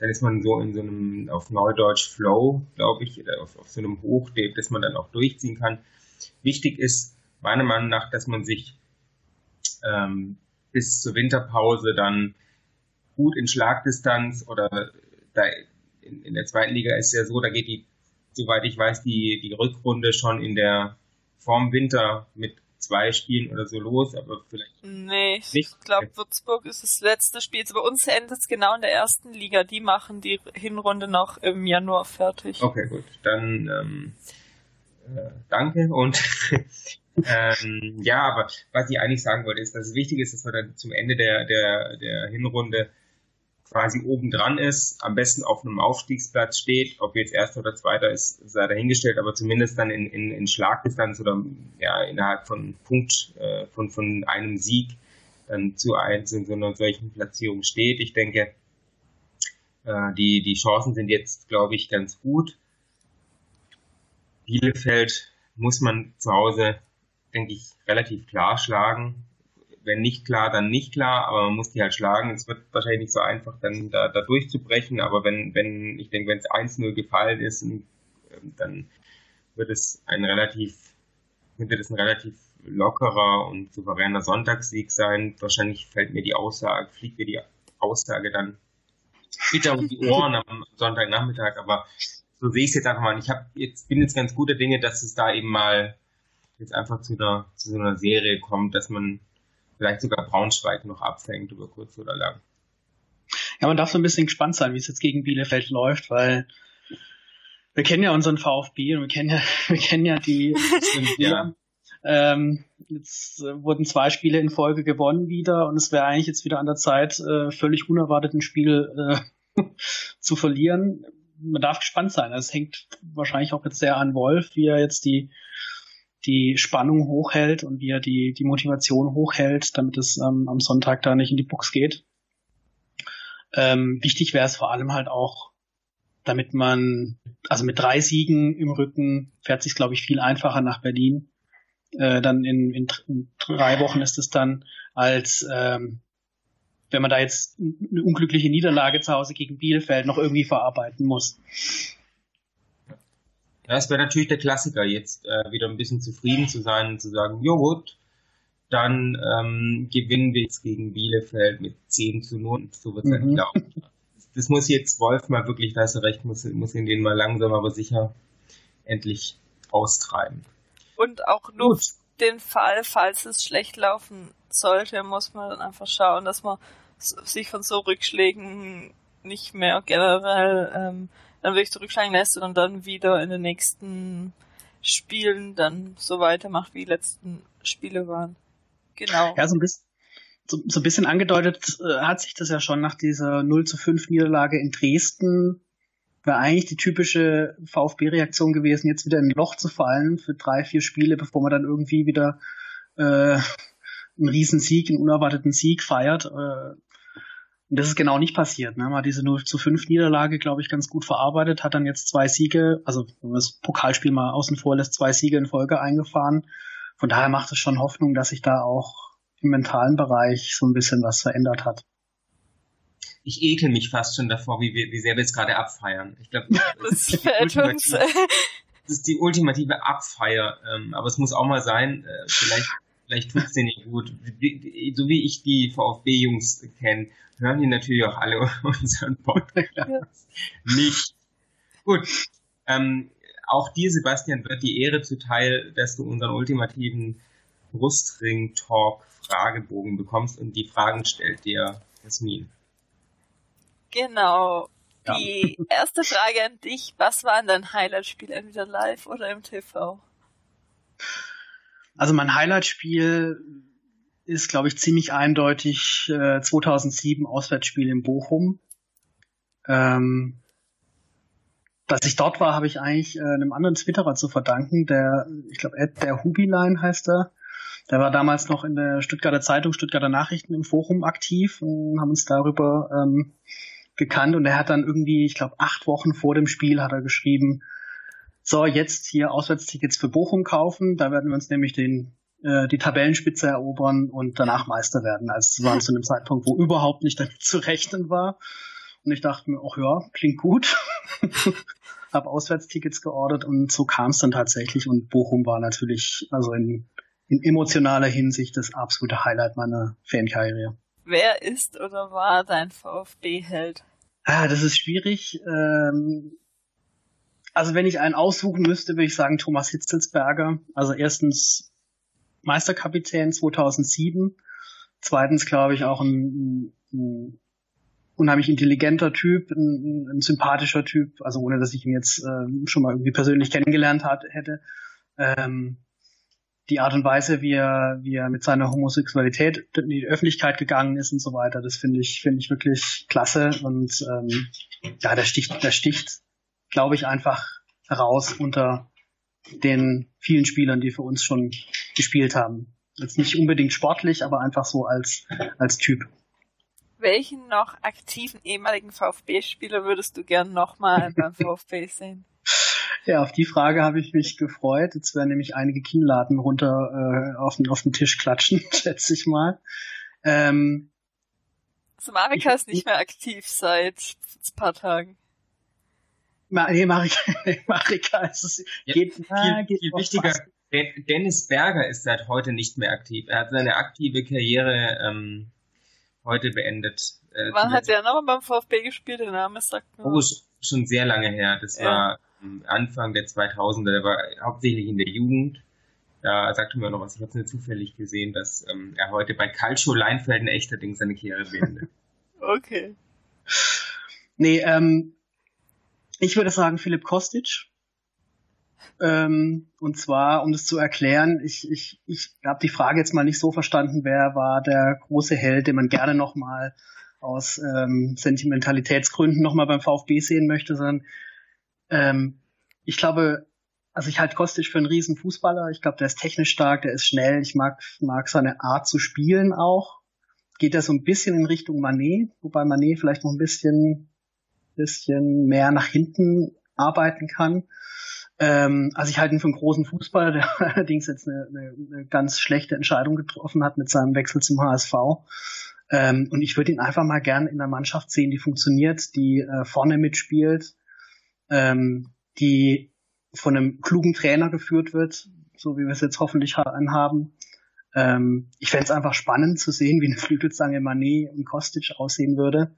dann ist man so in so einem, auf Neudeutsch Flow, glaube ich, oder auf, auf so einem Hoch, das man dann auch durchziehen kann. Wichtig ist, meiner Meinung nach, dass man sich ähm, bis zur Winterpause dann gut in Schlagdistanz oder da in, in der zweiten Liga ist ja so, da geht die, soweit ich weiß, die, die Rückrunde schon in der vorm Winter mit zwei Spielen oder so los, aber vielleicht. Nee, ich glaube, Würzburg ist das letzte Spiel. Also bei uns endet es genau in der ersten Liga. Die machen die Hinrunde noch im Januar fertig. Okay, gut. Dann ähm, äh, danke und <laughs> ähm, ja, aber was ich eigentlich sagen wollte, ist, dass es wichtig ist, dass wir dann zum Ende der, der, der Hinrunde quasi oben dran ist, am besten auf einem Aufstiegsplatz steht, ob jetzt erster oder zweiter ist, sei dahingestellt, aber zumindest dann in, in, in Schlagdistanz oder ja innerhalb von Punkt äh, von, von einem Sieg dann zu eins in so einer solchen Platzierung steht. Ich denke, äh, die, die Chancen sind jetzt, glaube ich, ganz gut. Bielefeld muss man zu Hause, denke ich, relativ klar schlagen wenn nicht klar, dann nicht klar, aber man muss die halt schlagen. Es wird wahrscheinlich nicht so einfach, dann da, da durchzubrechen, aber wenn, wenn, ich denke, wenn es 1-0 gefallen ist, ähm, dann wird es ein relativ, wird es ein relativ lockerer und souveräner Sonntagssieg sein. Wahrscheinlich fällt mir die Aussage, fliegt mir die Aussage dann wieder um die Ohren am Sonntagnachmittag, aber so sehe ich es jetzt einfach mal. Ich hab jetzt, bin jetzt ganz guter Dinge, dass es da eben mal jetzt einfach zu einer, zu so einer Serie kommt, dass man vielleicht sogar Braunschweig noch abfängt über kurz oder lang. Ja, man darf so ein bisschen gespannt sein, wie es jetzt gegen Bielefeld läuft, weil wir kennen ja unseren VfB und wir kennen ja, <laughs> wir kennen ja die. <laughs> ja. Ähm, jetzt äh, wurden zwei Spiele in Folge gewonnen wieder und es wäre eigentlich jetzt wieder an der Zeit, äh, völlig unerwartet ein Spiel äh, <laughs> zu verlieren. Man darf gespannt sein. Es hängt wahrscheinlich auch jetzt sehr an Wolf, wie er jetzt die die Spannung hochhält und wie er die, die Motivation hochhält, damit es ähm, am Sonntag da nicht in die Box geht. Ähm, wichtig wäre es vor allem halt auch, damit man, also mit drei Siegen im Rücken fährt sich, glaube ich, viel einfacher nach Berlin. Äh, dann in, in, in drei Wochen ist es dann, als ähm, wenn man da jetzt eine unglückliche Niederlage zu Hause gegen Bielefeld noch irgendwie verarbeiten muss. Ja, es wäre natürlich der Klassiker, jetzt äh, wieder ein bisschen zufrieden zu sein und zu sagen, jo gut, dann ähm, gewinnen wir jetzt gegen Bielefeld mit 10 zu 0. So wird es mhm. halt laufen. Das muss jetzt Wolf mal wirklich, da hast du recht, muss, muss ihn den mal langsam, aber sicher endlich austreiben. Und auch nur Gut. den Fall, falls es schlecht laufen sollte, muss man dann einfach schauen, dass man sich von so Rückschlägen nicht mehr generell ähm, dann wirklich zurückschlagen lässt und dann wieder in den nächsten Spielen dann so weitermacht, wie die letzten Spiele waren. Genau. Ja, so ein bisschen, so, so ein bisschen angedeutet äh, hat sich das ja schon nach dieser 0 zu 5 Niederlage in Dresden. War eigentlich die typische VfB-Reaktion gewesen, jetzt wieder in ein Loch zu fallen für drei, vier Spiele, bevor man dann irgendwie wieder äh, einen Riesen-Sieg, einen unerwarteten Sieg feiert. Äh, und das ist genau nicht passiert. Ne? Man hat diese 0 zu 5 Niederlage, glaube ich, ganz gut verarbeitet, hat dann jetzt zwei Siege, also wenn man das Pokalspiel mal außen vor lässt, zwei Siege in Folge eingefahren. Von daher macht es schon Hoffnung, dass sich da auch im mentalen Bereich so ein bisschen was verändert hat. Ich ekel mich fast schon davor, wie, wir, wie sehr wir jetzt gerade abfeiern. Ich glaube, <laughs> das, das, das, ist die ultimative Abfeier. Ähm, aber es muss auch mal sein, äh, vielleicht vielleicht tut's denen nicht gut. So wie ich die VfB-Jungs kenne, hören die natürlich auch alle <laughs> unseren Podcast ja. nicht. Gut. Ähm, auch dir, Sebastian, wird die Ehre zuteil, dass du unseren ultimativen Brustring-Talk-Fragebogen bekommst und die Fragen stellt dir Jasmin. Genau. Ja. Die erste Frage an dich, was war dein Highlight-Spiel, entweder live oder im TV? Also mein Highlight-Spiel ist, glaube ich, ziemlich eindeutig äh, 2007 Auswärtsspiel in Bochum. Ähm, dass ich dort war, habe ich eigentlich äh, einem anderen Twitterer zu verdanken, der, ich glaube, der Hubiline heißt er. Der war damals noch in der Stuttgarter Zeitung, Stuttgarter Nachrichten im Forum aktiv und haben uns darüber ähm, gekannt und er hat dann irgendwie, ich glaube, acht Wochen vor dem Spiel hat er geschrieben, so, jetzt hier Auswärtstickets für Bochum kaufen. Da werden wir uns nämlich den, äh, die Tabellenspitze erobern und danach Meister werden. Also es war zu einem Zeitpunkt, wo überhaupt nicht damit zu rechnen war. Und ich dachte mir, ach ja, klingt gut. <laughs> Hab Auswärtstickets geordert und so kam es dann tatsächlich. Und Bochum war natürlich, also in, in emotionaler Hinsicht das absolute Highlight meiner Fankarriere. Wer ist oder war dein VfB-Held? Ah, das ist schwierig. Ähm, also wenn ich einen aussuchen müsste, würde ich sagen Thomas Hitzelsberger. Also erstens Meisterkapitän 2007. Zweitens glaube ich auch ein, ein unheimlich intelligenter Typ, ein, ein, sympathischer Typ, also ohne dass ich ihn jetzt äh, schon mal irgendwie persönlich kennengelernt hat, hätte. Ähm, die Art und Weise, wie er, wie er mit seiner Homosexualität in die Öffentlichkeit gegangen ist und so weiter, das finde ich, finde ich wirklich klasse. Und ähm, ja, der sticht, der sticht, glaube ich, einfach heraus unter den vielen Spielern, die für uns schon gespielt haben. Jetzt nicht unbedingt sportlich, aber einfach so als, als Typ. Welchen noch aktiven ehemaligen VfB-Spieler würdest du gern nochmal <laughs> beim VfB sehen? Ja, auf die Frage habe ich mich gefreut. Jetzt werden nämlich einige Kienladen runter äh, auf, den, auf den Tisch klatschen, <laughs> schätze ich mal. Ähm, also Marika ist nicht mehr aktiv seit ein paar Tagen. Nee, Marika, <laughs> Marika ist es. Ja, geht, viel, ah, geht viel wichtiger. Fast. Dennis Berger ist seit heute nicht mehr aktiv. Er hat seine aktive Karriere ähm, heute beendet. Äh, Wann hat er noch beim VfB gespielt? Der Name sagt mir. Oh, schon sehr lange her. Das ja. war Anfang der 2000er, der war hauptsächlich in der Jugend. Da sagte mir noch was, ich habe es nicht zufällig gesehen, dass ähm, er heute bei Calcio Leinfeld ein echter Ding seine Karriere beendet. <laughs> okay. Nee, ähm, ich würde sagen Philipp Kostic. Ähm, und zwar, um das zu erklären, ich, ich, ich habe die Frage jetzt mal nicht so verstanden, wer war der große Held, den man gerne nochmal aus ähm, Sentimentalitätsgründen nochmal beim VfB sehen möchte, sondern ähm, ich glaube, also ich halte Kostic für einen riesen Fußballer. Ich glaube, der ist technisch stark, der ist schnell. Ich mag, mag seine Art zu spielen auch. Geht er so ein bisschen in Richtung Manet, wobei Manet vielleicht noch ein bisschen, bisschen mehr nach hinten arbeiten kann. Ähm, also ich halte ihn für einen großen Fußballer, <laughs> der allerdings jetzt eine, eine, eine ganz schlechte Entscheidung getroffen hat mit seinem Wechsel zum HSV. Ähm, und ich würde ihn einfach mal gern in einer Mannschaft sehen, die funktioniert, die äh, vorne mitspielt, ähm, die von einem klugen Trainer geführt wird, so wie wir es jetzt hoffentlich haben. Ähm, ich fände es einfach spannend zu sehen, wie eine Flügelzange Manet und Kostic aussehen würde.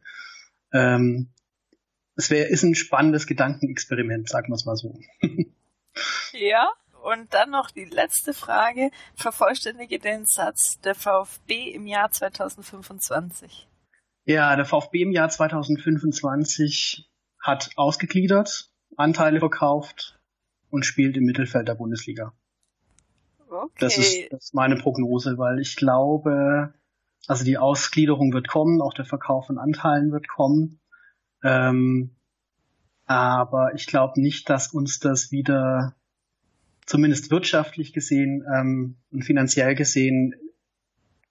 Ähm, es wäre ist ein spannendes Gedankenexperiment, sagen wir es mal so. <laughs> ja, und dann noch die letzte Frage. Vervollständige den Satz der VfB im Jahr 2025. Ja, der VfB im Jahr 2025 hat ausgegliedert, Anteile verkauft und spielt im Mittelfeld der Bundesliga. Okay. Das ist, das ist meine Prognose, weil ich glaube, also die Ausgliederung wird kommen, auch der Verkauf von Anteilen wird kommen. Ähm, aber ich glaube nicht, dass uns das wieder, zumindest wirtschaftlich gesehen ähm, und finanziell gesehen,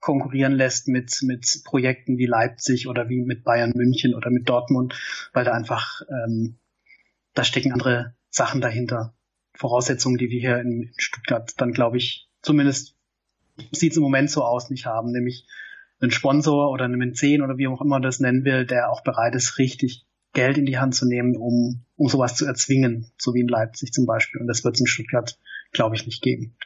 konkurrieren lässt mit, mit Projekten wie Leipzig oder wie mit Bayern München oder mit Dortmund, weil da einfach, ähm, da stecken andere Sachen dahinter. Voraussetzungen, die wir hier in Stuttgart dann, glaube ich, zumindest sieht es im Moment so aus, nicht haben, nämlich einen Sponsor oder einen Mäzen oder wie auch immer das nennen will, der auch bereit ist, richtig Geld in die Hand zu nehmen, um, um sowas zu erzwingen, so wie in Leipzig zum Beispiel. Und das wird es in Stuttgart, glaube ich, nicht geben.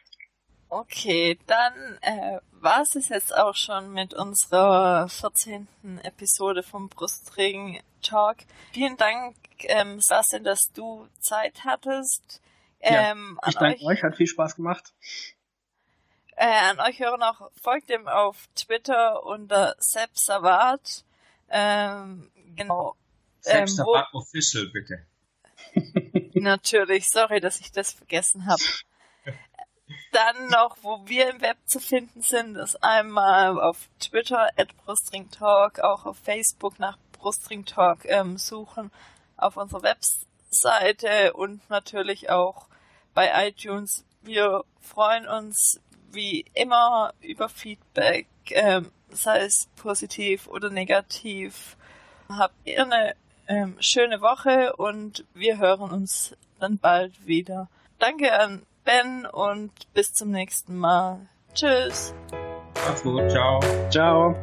Okay, dann äh, war es jetzt auch schon mit unserer 14. Episode vom Brustregen Talk. Vielen Dank, ähm, Sassin, dass du Zeit hattest. Ähm, ja, ich danke euch, euch, hat viel Spaß gemacht. Äh, an euch hören auch, folgt ihm auf Twitter unter Sepp Savat. Ähm, genau. Sepp ähm, Savat Official, bitte. <laughs> Natürlich, sorry, dass ich das vergessen habe. Dann noch, wo wir im Web zu finden sind, ist einmal auf Twitter at Brustringtalk, auch auf Facebook nach Brustringtalk ähm, suchen, auf unserer Webseite und natürlich auch bei iTunes. Wir freuen uns wie immer über Feedback, ähm, sei es positiv oder negativ. Habt ihr eine ähm, schöne Woche und wir hören uns dann bald wieder. Danke an Ben und bis zum nächsten Mal. Tschüss. Mach's gut. Ciao. Ciao.